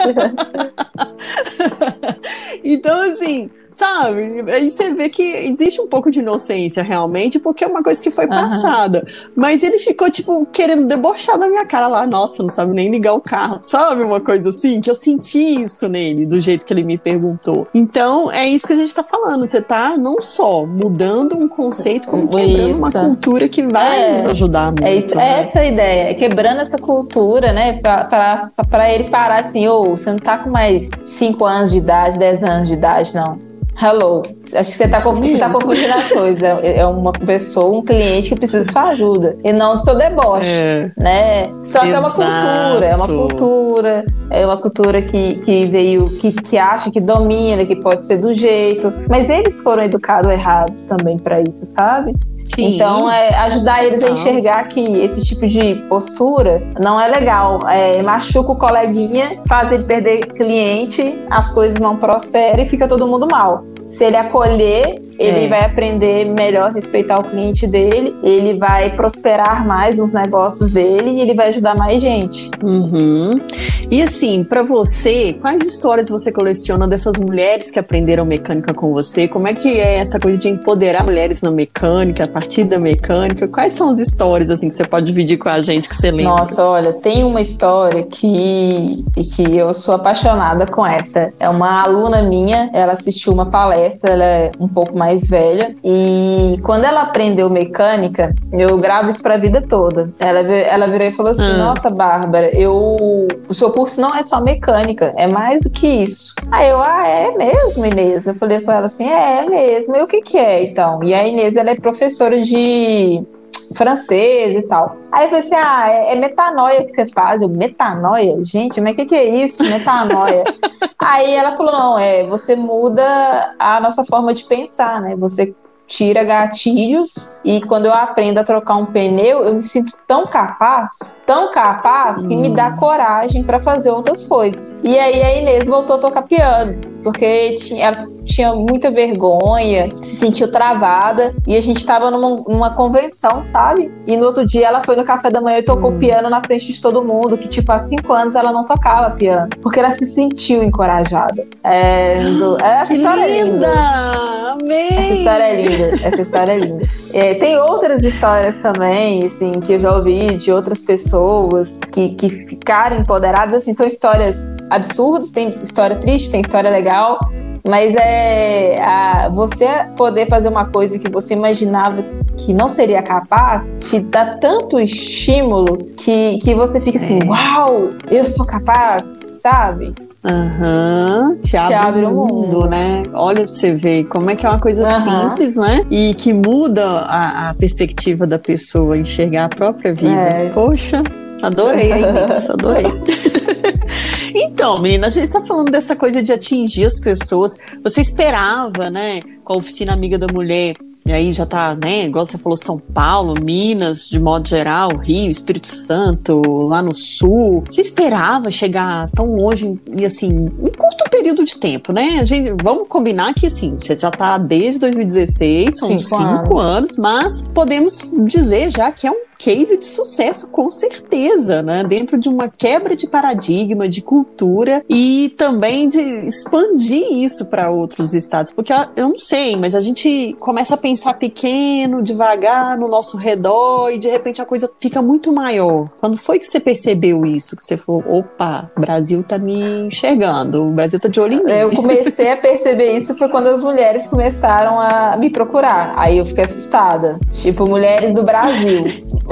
então, assim, sabe? Aí você vê que existe um pouco de inocência realmente, porque é uma coisa que foi passada. Mas ele ficou, tipo, querendo debochar da minha cara lá, nossa, não sabe nem ligar o carro, sabe? Uma coisa assim, que eu senti isso nele, do jeito que ele me perguntou. Então, é isso que a gente tá falando. Você tá não só mudando um conceito, como quebrando isso. uma cultura que vai é, nos ajudar muito. É, isso, né? é essa a ideia, é quebrando essa cultura, né? Pra, pra, pra ele parar assim, ô, oh, você não tá com mais 5 anos de idade, 10 anos de idade, não. Hello. Acho que você está confundindo, tá confundindo as coisas. É, é uma pessoa, um cliente que precisa de sua ajuda. E não do seu deboche. É. Né? Só que Exato. é uma cultura, é uma cultura, é uma cultura que, que veio, que, que acha que domina, que pode ser do jeito. Mas eles foram educados errados também para isso, sabe? Sim. Então, é ajudar eles a enxergar que esse tipo de postura não é legal. É, machuca o coleguinha, faz ele perder cliente, as coisas não prosperam e fica todo mundo mal. Se ele acolher ele é. vai aprender melhor a respeitar o cliente dele, ele vai prosperar mais nos negócios dele e ele vai ajudar mais gente. Uhum. E assim, para você, quais histórias você coleciona dessas mulheres que aprenderam mecânica com você? Como é que é essa coisa de empoderar mulheres na mecânica, a partir da mecânica? Quais são as histórias assim que você pode dividir com a gente que você lembra? Nossa, olha, tem uma história que que eu sou apaixonada com essa. É uma aluna minha, ela assistiu uma palestra, ela é um pouco mais mais velha. E quando ela aprendeu mecânica, eu gravo isso pra vida toda. Ela, ela virou e falou assim: hum. Nossa, Bárbara, eu. O seu curso não é só mecânica, é mais do que isso. Aí eu, ah, é mesmo, Inês? Eu falei com ela assim: é, é mesmo. E o que, que é então? E a Inês, ela é professora de francês e tal. Aí eu falei assim: ah, é, é metanoia que você faz. Eu, metanoia? Gente, mas o que, que é isso, metanoia? Aí ela falou: não, é, você muda a nossa forma de pensar, né? Você tira gatilhos e quando eu aprendo a trocar um pneu, eu me sinto tão capaz, tão capaz que me dá hum. coragem para fazer outras coisas. E aí a Inês voltou a tocar piano, porque tinha, ela tinha muita vergonha, se sentiu travada e a gente estava numa, numa, convenção, sabe? E no outro dia ela foi no café da manhã e tocou hum. piano na frente de todo mundo, que tipo há cinco anos ela não tocava piano, porque ela se sentiu encorajada. É, do, essa história linda. é linda! Amei! Essa história é linda, essa história é linda. É, tem outras histórias também, assim, que eu já ouvi de outras pessoas que, que ficaram empoderadas, assim, são histórias absurdas, tem história triste, tem história legal, mas é a, você poder fazer uma coisa que você imaginava que não seria capaz, te dá tanto estímulo que, que você fica assim, é. uau, eu sou capaz, sabe? Aham, uhum, te, abre, te abre o mundo, mundo, né? Olha pra você ver como é que é uma coisa uhum. simples, né? E que muda a, a, perspectiva da pessoa, enxergar a própria vida. É. Poxa, adorei adorei. Então, menina, a gente está falando dessa coisa de atingir as pessoas. Você esperava, né, com a oficina amiga da mulher, e aí já tá, né, igual você falou, São Paulo, Minas, de modo geral, Rio, Espírito Santo, lá no sul. Você esperava chegar tão longe e assim, em curto período de tempo, né? A gente, vamos combinar que assim, você já tá desde 2016, são cinco, cinco anos. anos, mas podemos dizer já que é um case de sucesso, com certeza, né? Dentro de uma quebra de paradigma, de cultura e também de expandir isso para outros estados. Porque eu não sei, mas a gente começa a pensar pequeno, devagar, no nosso redor e de repente a coisa fica muito maior. Quando foi que você percebeu isso? Que você falou, opa, o Brasil tá me enxergando, o Brasil tá de olho em mim. Eu comecei a perceber isso foi quando as mulheres começaram a me procurar. Aí eu fiquei assustada. Tipo, mulheres do Brasil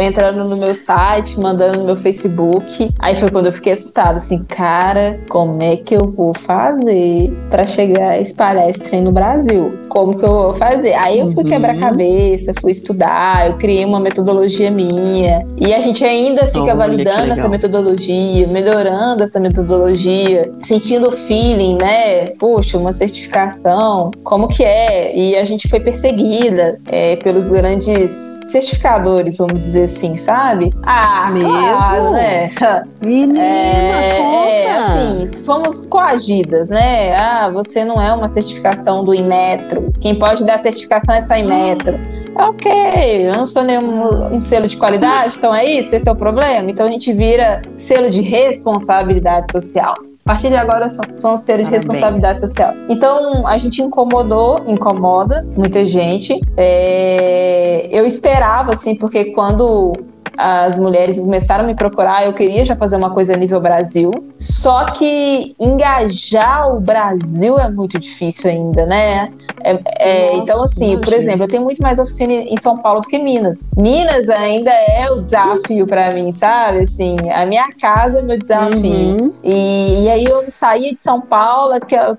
entrando no meu site, mandando no meu Facebook. Aí foi quando eu fiquei assustada, assim, cara, como é que eu vou fazer para chegar a espalhar esse trem no Brasil? Como que eu vou fazer? Aí eu fui uhum. quebrar cabeça, fui estudar, eu criei uma metodologia minha. E a gente ainda fica validando essa metodologia, melhorando essa metodologia, sentindo o feeling, né? Puxa, uma certificação, como que é? E a gente foi perseguida é, pelos grandes certificadores, vamos dizer assim, sabe? Ah, mesmo? Claro, né? Menina, é, conta. é assim, fomos coagidas, né? Ah, você não é uma certificação do Inmetro. Quem pode dar certificação é só Inmetro. Ah. Ok, eu não sou nenhum um selo de qualidade, então é isso, esse é o problema. Então a gente vira selo de responsabilidade social. A partir de agora são, são seres de responsabilidade social. Então a gente incomodou, incomoda muita gente. É, eu esperava, assim, porque quando as mulheres começaram a me procurar, eu queria já fazer uma coisa a nível Brasil. Só que engajar o Brasil é muito difícil ainda, né? É, é, Nossa, então, assim, por exemplo, eu tenho muito mais oficina em São Paulo do que Minas. Minas ainda é o desafio para mim, sabe? Assim, a minha casa é meu desafio. Uhum. E, e, aí eu saía de São Paulo,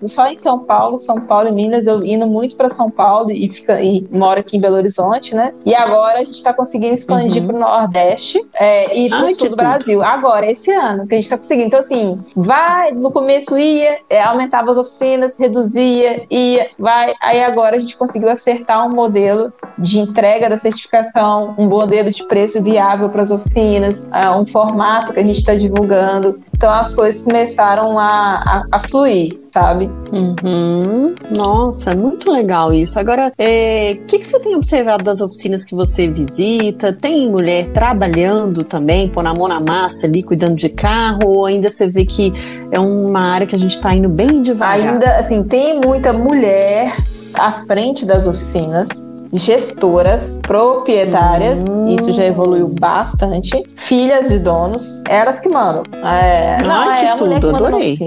só em São Paulo, São Paulo e Minas, eu indo muito para São Paulo e, fica, e moro aqui em Belo Horizonte, né? E agora a gente está conseguindo expandir uhum. para o Nordeste é, e para o sul do Brasil. Agora, esse ano, que a gente está conseguindo. Então, assim, vai, no começo ia, é, aumentava as oficinas, reduzia, ia, vai. Aí agora a gente conseguiu acertar um modelo de entrega da certificação, um modelo de preço viável para as oficinas, é, um formato que a gente está divulgando. Então as coisas começaram a, a, a fluir sabe? Uhum. Nossa, muito legal isso. Agora, o é, que, que você tem observado das oficinas que você visita? Tem mulher trabalhando também, pôr a mão na massa ali, cuidando de carro? Ou ainda você vê que é uma área que a gente está indo bem devagar? Ainda, assim, tem muita mulher à frente das oficinas, gestoras, proprietárias, hum. isso já evoluiu bastante, filhas de donos, elas que mandam. É, não, é a mulher que manda adorei.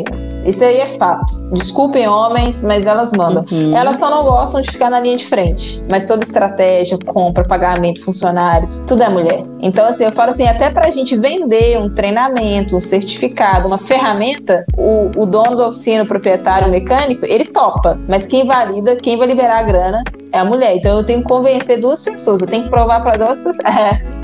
Isso aí é fato. Desculpem, homens, mas elas mandam. Uhum. Elas só não gostam de ficar na linha de frente. Mas toda estratégia, compra, pagamento, funcionários, tudo é mulher. Então, assim, eu falo assim, até pra gente vender um treinamento, um certificado, uma ferramenta, o, o dono da oficina, o proprietário, o mecânico, ele topa. Mas quem valida, quem vai liberar a grana é a mulher. Então eu tenho que convencer duas pessoas. Eu tenho que provar para duas pessoas.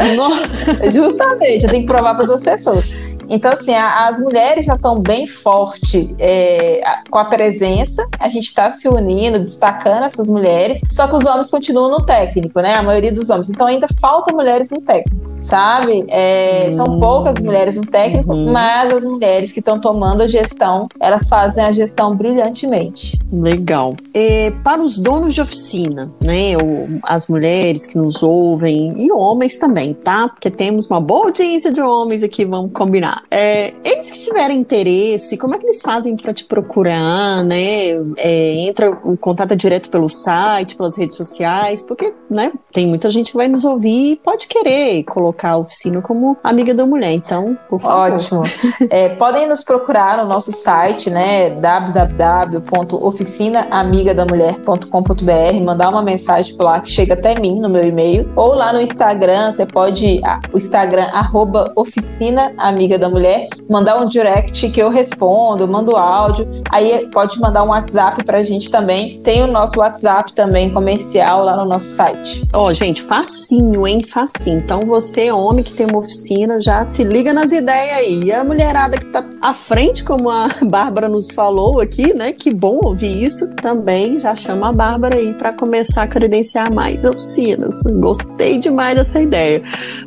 É. Justamente, eu tenho que provar para duas pessoas. Então, assim, a, as mulheres já estão bem forte é, com a presença, a gente está se unindo, destacando essas mulheres, só que os homens continuam no técnico, né? A maioria dos homens. Então, ainda falta mulheres no técnico, sabe? É, uhum. São poucas mulheres no técnico, uhum. mas as mulheres que estão tomando a gestão, elas fazem a gestão brilhantemente. Legal. É, para os donos de oficina, né? Ou as mulheres que nos ouvem, e homens também, tá? Porque temos uma boa audiência de homens aqui, vamos combinar. É, eles que tiverem interesse, como é que eles fazem para te procurar, né? É, entra, contato direto pelo site, pelas redes sociais, porque, né, tem muita gente que vai nos ouvir e pode querer colocar a oficina como amiga da mulher. Então, por favor. Ótimo. é, podem nos procurar no nosso site, né? www.oficinaamigadamulher.com.br, mandar uma mensagem por lá que chega até mim no meu e-mail, ou lá no Instagram, você pode, o Instagram arroba oficina amiga da mulher, mandar um direct que eu respondo, mando áudio. Aí pode mandar um WhatsApp pra gente também. Tem o nosso WhatsApp também comercial lá no nosso site. Ó, oh, gente, facinho, hein? Facinho. Então você, homem que tem uma oficina, já se liga nas ideias aí. E a mulherada que tá à frente, como a Bárbara nos falou aqui, né? Que bom ouvir isso. Também já chama a Bárbara aí para começar a credenciar mais oficinas. Gostei demais dessa ideia.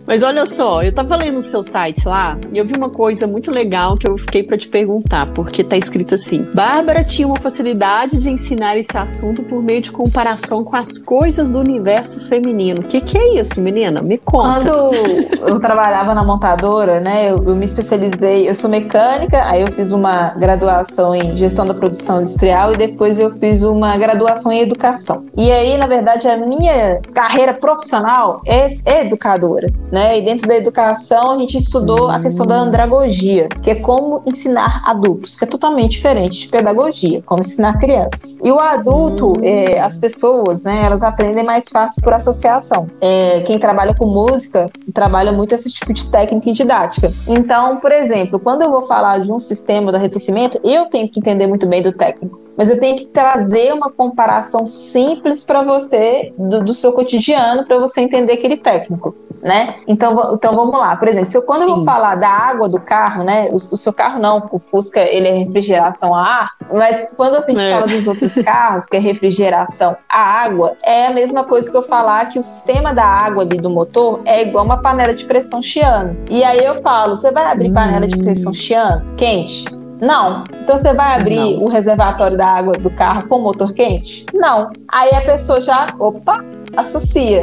Mas olha só, eu tava lendo o seu site lá e eu vi uma coisa muito legal que eu fiquei para te perguntar, porque tá escrito assim: Bárbara tinha uma facilidade de ensinar esse assunto por meio de comparação com as coisas do universo feminino. O que, que é isso, menina? Me conta. Quando eu trabalhava na montadora, né, eu, eu me especializei, eu sou mecânica, aí eu fiz uma graduação em gestão da produção industrial e depois eu fiz uma graduação em educação. E aí, na verdade, a minha carreira profissional é, é educadora, né? E dentro da educação a gente estudou a questão da André pedagogia, que é como ensinar adultos, que é totalmente diferente de pedagogia, como ensinar crianças. E o adulto, hum. é, as pessoas, né, elas aprendem mais fácil por associação. É, quem trabalha com música trabalha muito esse tipo de técnica e didática. Então, por exemplo, quando eu vou falar de um sistema de arrefecimento, eu tenho que entender muito bem do técnico mas eu tenho que trazer uma comparação simples para você do, do, seu cotidiano para você entender aquele técnico né? Então, então vamos lá. Por exemplo, se eu, quando Sim. eu vou falar da água do carro, né? O, o, seu carro não, o Fusca ele é refrigeração a ar, mas quando eu é. falo dos outros carros, que é refrigeração a água, é a mesma coisa que eu falar que o sistema da água ali do motor é igual uma panela de pressão chiano. E aí eu falo, você vai abrir hum. panela de pressão chiano quente? Não. Então você vai abrir não. o reservatório da água do carro com motor quente? Não. Aí a pessoa já, opa, associa.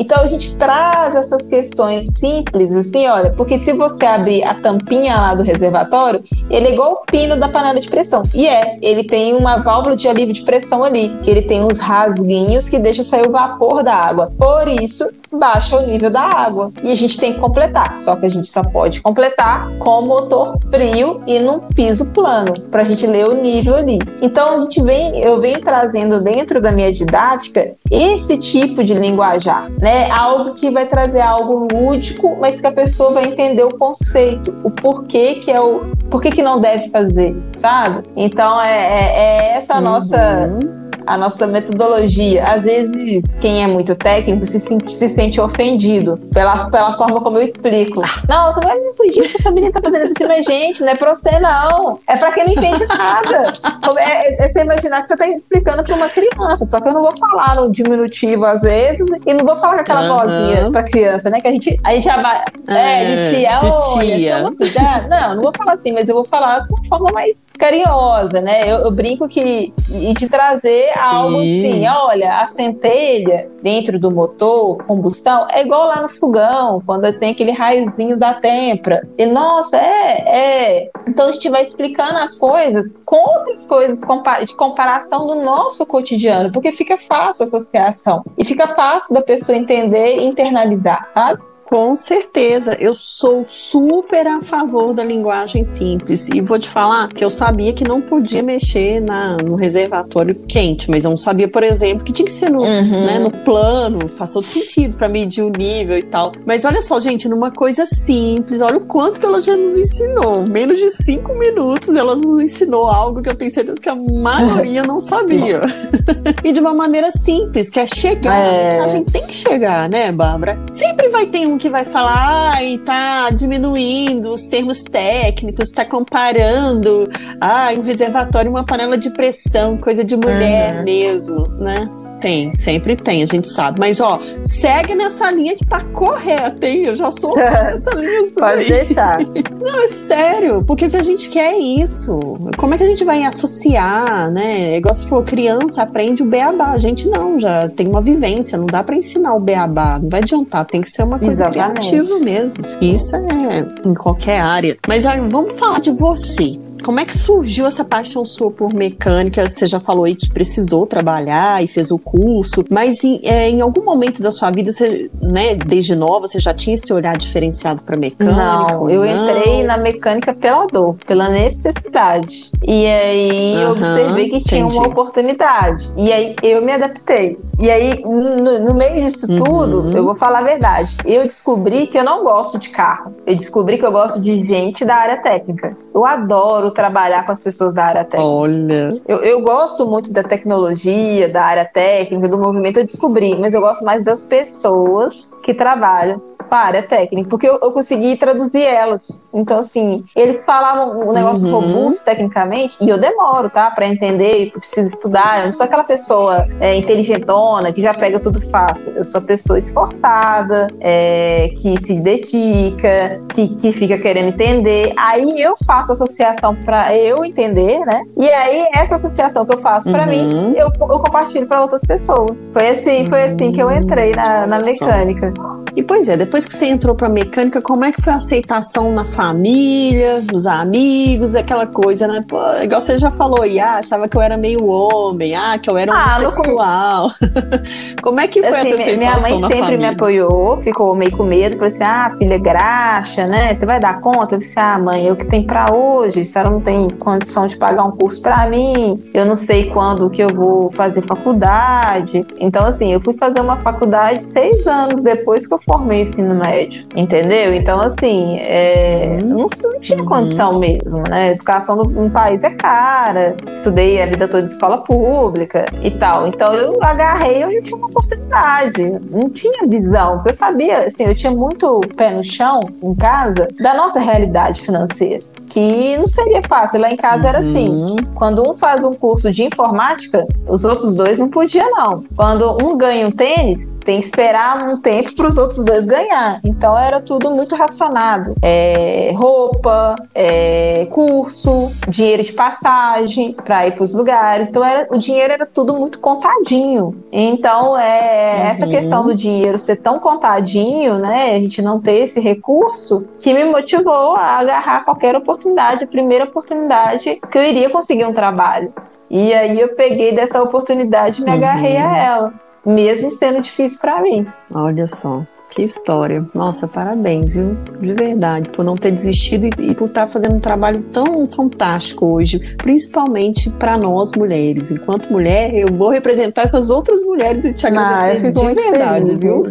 Então a gente traz essas questões simples, assim, olha, porque se você abrir a tampinha lá do reservatório, ele é igual o pino da panela de pressão. E é, ele tem uma válvula de alívio de pressão ali, que ele tem uns rasguinhos que deixa sair o vapor da água. Por isso, baixa o nível da água. E a gente tem que completar. Só que a gente só pode completar com motor frio e num piso plano, para a gente ler o nível ali. Então a gente vem, eu venho trazendo dentro da minha didática esse tipo de linguajar, né? Algo que vai trazer algo lúdico, mas que a pessoa vai entender o conceito, o porquê que é o porquê que não deve fazer, sabe? Então é, é, é essa uhum. nossa a nossa metodologia. Às vezes, quem é muito técnico se, se sente ofendido pela, pela forma como eu explico. Não, você vai me acredita que essa menina tá fazendo isso pra gente, não é pra você, não. É pra quem não entende nada. É, é, é você imaginar que você tá explicando pra uma criança, só que eu não vou falar no diminutivo às vezes e não vou falar com aquela uhum. vozinha pra criança, né? Que a gente, a gente já vai. É, é de tia, de tia. Não, não vou falar assim, mas eu vou falar com uma forma mais carinhosa, né? Eu, eu brinco que. E te trazer algo assim, olha, a centelha dentro do motor, combustão, é igual lá no fogão, quando tem aquele raiozinho da tempra. E nossa, é, é. Então a gente vai explicando as coisas com outras coisas de comparação do nosso cotidiano, porque fica fácil a associação e fica fácil da pessoa entender e internalizar, sabe? Com certeza, eu sou super a favor da linguagem simples. E vou te falar que eu sabia que não podia mexer na, no reservatório quente, mas eu não sabia, por exemplo, que tinha que ser no, uhum. né, no plano, faz todo sentido para medir o nível e tal. Mas olha só, gente, numa coisa simples, olha o quanto que ela já nos ensinou. Menos de cinco minutos ela nos ensinou algo que eu tenho certeza que a maioria não sabia. e de uma maneira simples, que é chegar. É. A mensagem tem que chegar, né, Bárbara? Sempre vai ter um que vai falar, ai, tá diminuindo os termos técnicos, tá comparando, ai, um reservatório, uma panela de pressão, coisa de mulher uhum. mesmo, né? Tem, sempre tem, a gente sabe. Mas, ó, segue nessa linha que tá correta, hein? Eu já sou nessa linha. Pode deixar. Não, é sério. Porque o que a gente quer é isso. Como é que a gente vai associar, né? Igual você falou, criança aprende o beabá. A gente não, já tem uma vivência. Não dá para ensinar o beabá. Não vai adiantar. Tem que ser uma coisa Exatamente. criativa mesmo. Isso é em qualquer área. Mas aí, vamos falar de você. Como é que surgiu essa paixão sua por mecânica? Você já falou aí que precisou trabalhar e fez o curso, mas em, é, em algum momento da sua vida, você, né, desde nova, você já tinha esse olhar diferenciado para mecânica? Não, eu não? entrei na mecânica pela dor, pela necessidade. E aí uhum, eu observei que tinha entendi. uma oportunidade. E aí eu me adaptei. E aí, no, no meio disso uhum. tudo, eu vou falar a verdade. Eu descobri que eu não gosto de carro. Eu descobri que eu gosto de gente da área técnica. Eu adoro trabalhar com as pessoas da área técnica. Olha. Eu, eu gosto muito da tecnologia, da área técnica, do movimento. Eu descobri, mas eu gosto mais das pessoas que trabalham com a área técnica, porque eu, eu consegui traduzir elas. Então, assim, eles falavam um negócio uhum. robusto tecnicamente, e eu demoro, tá? Para entender, eu preciso estudar. Eu não sou aquela pessoa é, inteligentona que já pega tudo fácil. Eu sou a pessoa esforçada, é, que se dedica, que, que fica querendo entender. Aí eu faço associação para eu entender, né? E aí, essa associação que eu faço para uhum. mim, eu, eu compartilho para outras pessoas. Foi assim, foi assim que eu entrei na, na mecânica. E pois é, depois que você entrou para mecânica, como é que foi a aceitação na família, nos amigos, aquela coisa, né? Pô, igual você já falou, e ah, achava que eu era meio homem, ah, que eu era ah, homossexual. como é que foi assim, essa aceitação Minha mãe sempre família? me apoiou, ficou meio com medo, falou assim: ah, filha graxa, né? Você vai dar conta? Eu disse: ah, mãe, eu que tenho para hoje, a senhora não tem condição de pagar um curso para mim, eu não sei quando que eu vou fazer faculdade. Então, assim, eu fui fazer uma faculdade seis anos depois que eu formei ensino médio, entendeu? Então, assim, é, não, não, tinha uhum. condição mesmo, né? Educação no, país é cara, estudei a vida toda em escola pública e tal. Então, eu agarrei onde tinha uma oportunidade, não tinha visão, porque eu sabia, assim, eu tinha muito pé no chão em casa da nossa realidade financeira. Que não seria fácil. Lá em casa uhum. era assim: uhum. quando um faz um curso de informática, os outros dois não podiam, não. Quando um ganha um tênis, tem que esperar um tempo para os outros dois ganhar. Então era tudo muito racionado: é, roupa, é, curso, dinheiro de passagem para ir para os lugares. Então era, o dinheiro era tudo muito contadinho. Então é uhum. essa questão do dinheiro ser tão contadinho, né? A gente não ter esse recurso que me motivou a agarrar qualquer oportunidade, a primeira oportunidade que eu iria conseguir um trabalho. E aí eu peguei dessa oportunidade e me uhum. agarrei a ela, mesmo sendo difícil para mim. Olha só. Que história. Nossa, parabéns, viu? De verdade, por não ter desistido e, e por estar fazendo um trabalho tão fantástico hoje, principalmente para nós mulheres. Enquanto mulher, eu vou representar essas outras mulheres e te agradecer ah, de verdade, feliz, viu?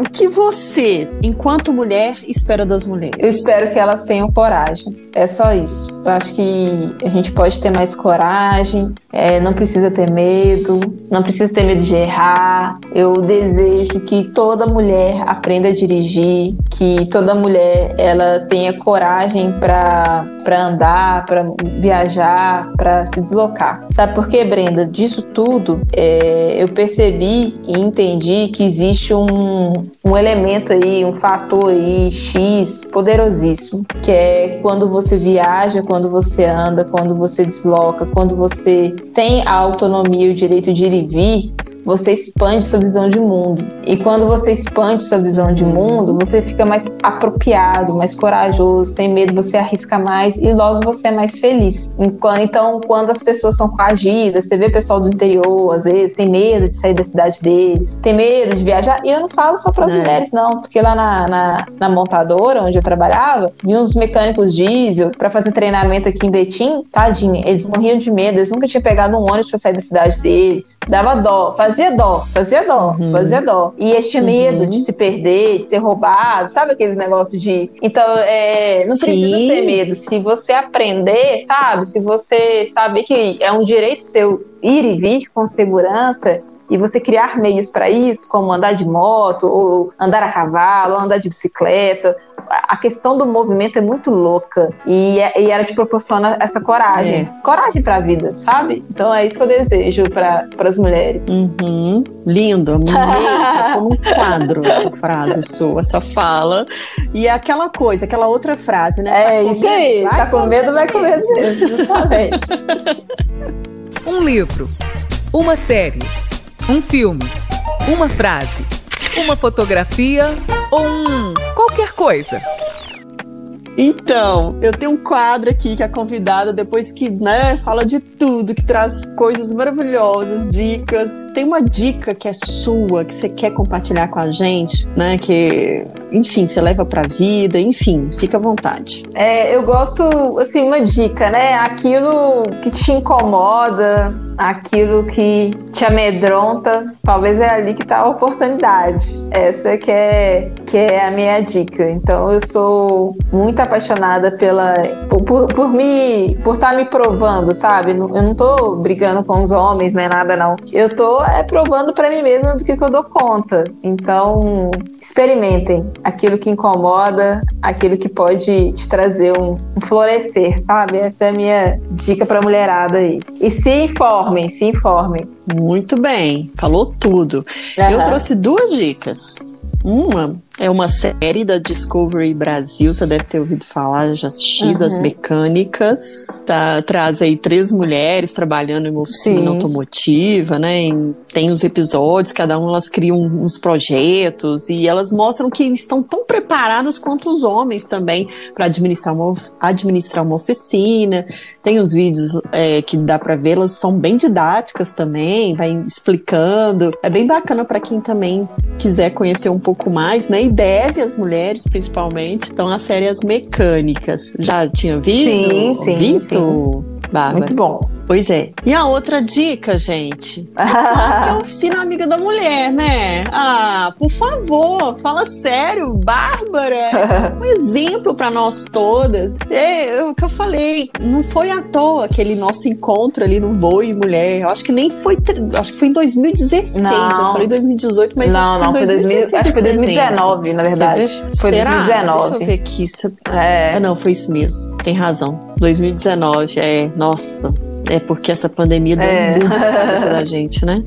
O que você, enquanto mulher, espera das mulheres? Eu espero que elas tenham coragem. É só isso. Eu acho que a gente pode ter mais coragem, é, não precisa ter medo, não precisa ter medo de errar. Eu desejo que toda mulher aprenda a dirigir, que toda mulher ela tenha coragem para andar, para viajar, para se deslocar. Sabe por quê, Brenda? Disso tudo, é, eu percebi e entendi que existe um, um elemento aí, um fator aí X poderosíssimo, que é quando você viaja, quando você anda, quando você desloca, quando você tem a autonomia e o direito de ir e vir, você expande sua visão de mundo. E quando você expande sua visão de mundo, você fica mais apropriado, mais corajoso, sem medo, você arrisca mais e logo você é mais feliz. Então, quando as pessoas são coagidas, você vê pessoal do interior, às vezes, tem medo de sair da cidade deles, tem medo de viajar. E eu não falo só para as é. mulheres, não, porque lá na, na, na, montadora onde eu trabalhava, vi uns mecânicos diesel para fazer treinamento aqui em Betim, tadinha, eles morriam de medo, eles nunca tinham pegado um ônibus para sair da cidade deles, dava dó, fazia fazia dó, fazia dó, uhum. fazia dó. E este medo uhum. de se perder, de ser roubado, sabe aquele negócio de. Então, é, não Sim. precisa ter medo. Se você aprender, sabe? Se você saber que é um direito seu ir e vir com segurança, e você criar meios para isso, como andar de moto, ou andar a cavalo, ou andar de bicicleta. A questão do movimento é muito louca e, é, e ela te proporciona essa coragem. É. Coragem para a vida, sabe? Então é isso que eu desejo para as mulheres. Uhum. Lindo, como um quadro essa frase sua, essa fala. E é aquela coisa, aquela outra frase, né? É tá isso aí, vai tá com medo, vai com medo mesmo, justamente. um livro, uma série um filme, uma frase, uma fotografia ou um qualquer coisa. Então, eu tenho um quadro aqui que a convidada, depois que né, fala de tudo, que traz coisas maravilhosas, dicas, tem uma dica que é sua, que você quer compartilhar com a gente, né? Que, enfim, você leva pra vida, enfim, fica à vontade. É, eu gosto, assim, uma dica, né? Aquilo que te incomoda, aquilo que te amedronta, talvez é ali que está a oportunidade. Essa que é, que é a minha dica. Então eu sou muito apaixonada pela por, por, me por estar tá me provando, sabe? Eu não tô brigando com os homens nem nada não. Eu tô é, provando para mim mesma do que, que eu dou conta. Então experimentem aquilo que incomoda, aquilo que pode te trazer um, um florescer, sabe? Essa é a minha dica para mulherada aí. E se informe informem, se informem. Muito bem, falou tudo. Uhum. Eu trouxe duas dicas. Uma é uma série da Discovery Brasil, você deve ter ouvido falar, já assisti, uhum. das mecânicas. Tá, traz aí três mulheres trabalhando em uma oficina Sim. automotiva, né? Em, tem os episódios, cada uma elas criam uns projetos e elas mostram que estão tão preparadas quanto os homens também para administrar uma, administrar uma oficina. Tem os vídeos é, que dá para ver, elas são bem didáticas também, vai explicando. É bem bacana para quem também quiser conhecer um pouco mais, né? Deve às mulheres, principalmente. Série As Mecânicas. Já tinha visto? Sim, sim. Visto? Sim. Muito bom. Pois é. E a outra dica, gente, é claro que é a oficina amiga da mulher, né? Ah, por favor, fala sério, Bárbara, é um exemplo para nós todas. É, é, o que eu falei, não foi à toa aquele nosso encontro ali no Voo e Mulher. Eu acho que nem foi, acho que foi em 2016. Não. Eu falei 2018, mas não, acho que foi em 2016. Acho que foi 2019, na verdade. Foi Será? 2019. Deixa eu ver aqui. É. Ah, não, foi isso mesmo. Tem razão. 2019, é. Nossa. É porque essa pandemia deu é. na cabeça da gente, né?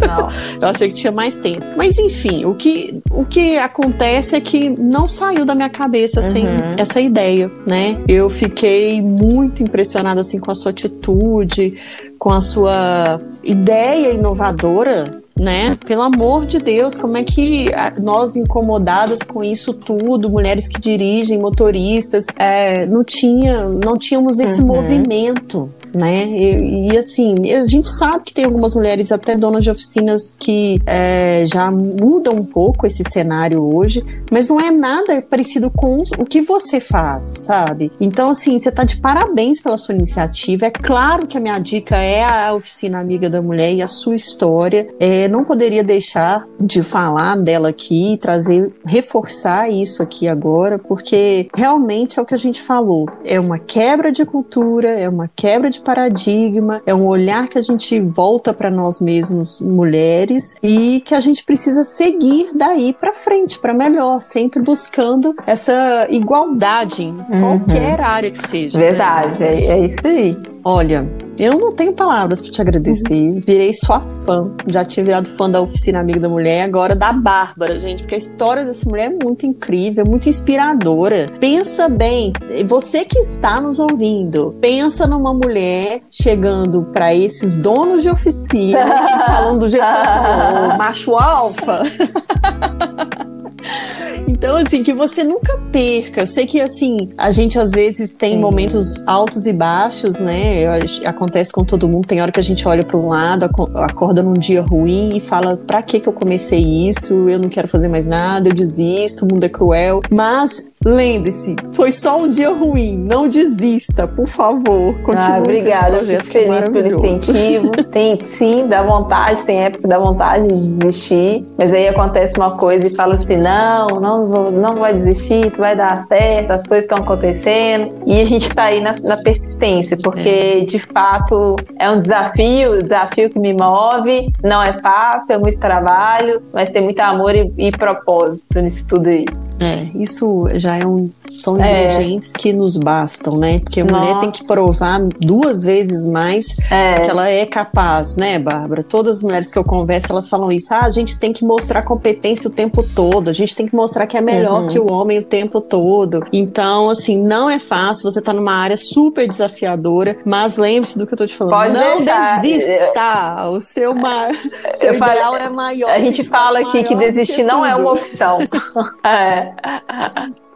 Não. Eu achei que tinha mais tempo. Mas enfim, o que, o que acontece é que não saiu da minha cabeça assim, uhum. essa ideia, né? Eu fiquei muito impressionada assim com a sua atitude, com a sua ideia inovadora né? Pelo amor de Deus, como é que nós incomodadas com isso tudo, mulheres que dirigem, motoristas, é, não tinha, não tínhamos esse uhum. movimento, né? E, e, assim, a gente sabe que tem algumas mulheres, até donas de oficinas, que é, já mudam um pouco esse cenário hoje, mas não é nada parecido com o que você faz, sabe? Então, assim, você tá de parabéns pela sua iniciativa. É claro que a minha dica é a oficina Amiga da Mulher e a sua história. É, não poderia deixar de falar dela aqui, trazer, reforçar isso aqui agora, porque realmente é o que a gente falou. É uma quebra de cultura, é uma quebra de paradigma, é um olhar que a gente volta para nós mesmos, mulheres, e que a gente precisa seguir daí para frente, para melhor, sempre buscando essa igualdade em uhum. qualquer área que seja. Verdade, né? é, é isso aí. Olha, eu não tenho palavras para te agradecer. Uhum. Virei sua fã. Já tinha virado fã da Oficina Amiga da Mulher, agora da Bárbara, gente, porque a história dessa mulher é muito incrível, é muito inspiradora. Pensa bem, você que está nos ouvindo, pensa numa mulher chegando para esses donos de oficina, falando do jeito que falou, macho alfa. Então, assim, que você nunca perca. Eu sei que, assim, a gente às vezes tem momentos altos e baixos, né? Acontece com todo mundo. Tem hora que a gente olha para um lado, acorda num dia ruim e fala: pra que que eu comecei isso? Eu não quero fazer mais nada, eu desisto, o mundo é cruel. Mas Lembre-se, foi só um dia ruim. Não desista, por favor. Continue ah, obrigada. Fico feliz pelo incentivo. tem sim, dá vontade, tem época que dá vontade de desistir. Mas aí acontece uma coisa e fala assim: não, não, vou, não vai desistir, tu vai dar certo, as coisas estão acontecendo. E a gente tá aí na, na persistência, porque é. de fato é um desafio, desafio que me move. Não é fácil, é muito trabalho, mas tem muito amor e, e propósito nisso tudo aí. É, isso já é são é. ingredientes que nos bastam, né? Porque a Nossa. mulher tem que provar duas vezes mais é. que ela é capaz, né, Bárbara? Todas as mulheres que eu converso, elas falam isso. Ah, a gente tem que mostrar competência o tempo todo, a gente tem que mostrar que é melhor uhum. que o homem o tempo todo. Então, assim, não é fácil, você tá numa área super desafiadora, mas lembre-se do que eu tô te falando. Pode não deixar. desista! O seu, mar... seu ideal é maior. A gente fala aqui que desistir não é uma opção. é.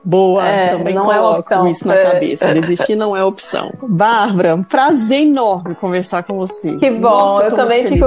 Boa, é, também não é coloco é isso na é. cabeça. Desistir não é opção. Bárbara, um prazer enorme conversar com você. Que bom, Nossa, eu também fico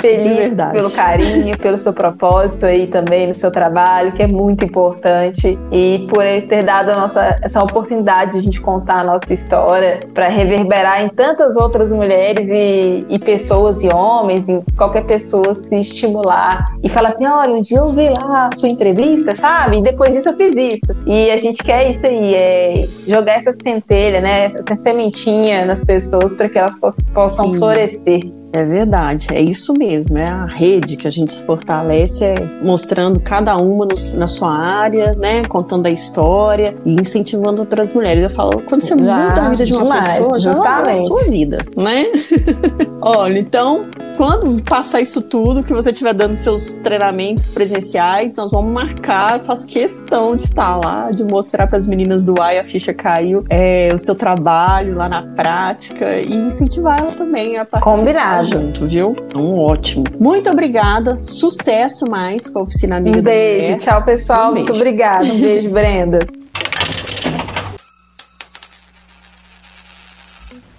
feliz pelo carinho, pelo seu propósito aí também no seu trabalho, que é muito importante e por ter dado a nossa essa oportunidade de a gente contar a nossa história para reverberar em tantas outras mulheres e, e pessoas e homens, e qualquer pessoa se estimular e falar assim, olha, um dia eu vi lá a sua entrevista, sabe? E depois disso eu fiz isso. E e a gente quer isso aí, é jogar essa centelha, né, essa sementinha nas pessoas para que elas possam Sim. florescer. É verdade, é isso mesmo, é a rede que a gente se fortalece, é mostrando cada uma no, na sua área, né, contando a história e incentivando outras mulheres. Eu falo, quando você já, muda a vida de uma demais, pessoa, já muda a sua vida, né? Olha, então, quando passar isso tudo, que você estiver dando seus treinamentos presenciais, nós vamos marcar, faço questão de estar lá, de mostrar para as meninas do AI a ficha caiu, é, o seu trabalho lá na prática e incentivar elas também a participar. Combinado junto, viu? Então, ótimo. Muito obrigada. Sucesso mais com a Oficina Amiga um beijo. Tchau, pessoal. Um Muito obrigada. Um beijo, Brenda.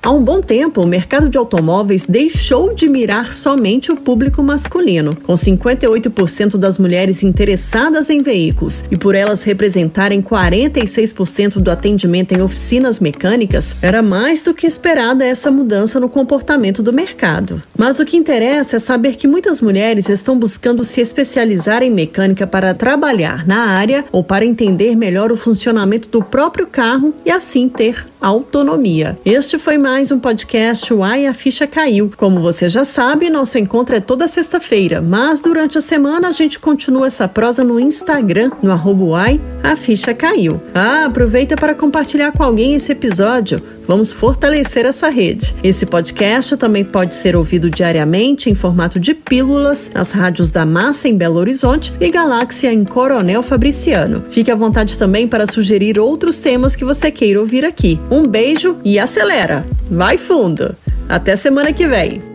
Há um bom tempo, o mercado de automóveis deixou de mirar somente o público masculino, com 58% das mulheres interessadas em veículos e por elas representarem 46% do atendimento em oficinas mecânicas, era mais do que esperada essa mudança no comportamento do mercado. Mas o que interessa é saber que muitas mulheres estão buscando se especializar em mecânica para trabalhar na área ou para entender melhor o funcionamento do próprio carro e assim ter autonomia. Este foi mais um podcast Uai a Ficha Caiu. Como você já sabe, nosso encontro é toda sexta-feira, mas durante a semana a gente continua essa prosa no Instagram, no arroba Uai, a Ficha Caiu. Ah, aproveita para compartilhar com alguém esse episódio. Vamos fortalecer essa rede. Esse podcast também pode ser ouvido diariamente em formato de pílulas nas rádios da Massa em Belo Horizonte e Galáxia em Coronel Fabriciano. Fique à vontade também para sugerir outros temas que você queira ouvir aqui. Um beijo e acelera! Vai fundo! Até semana que vem!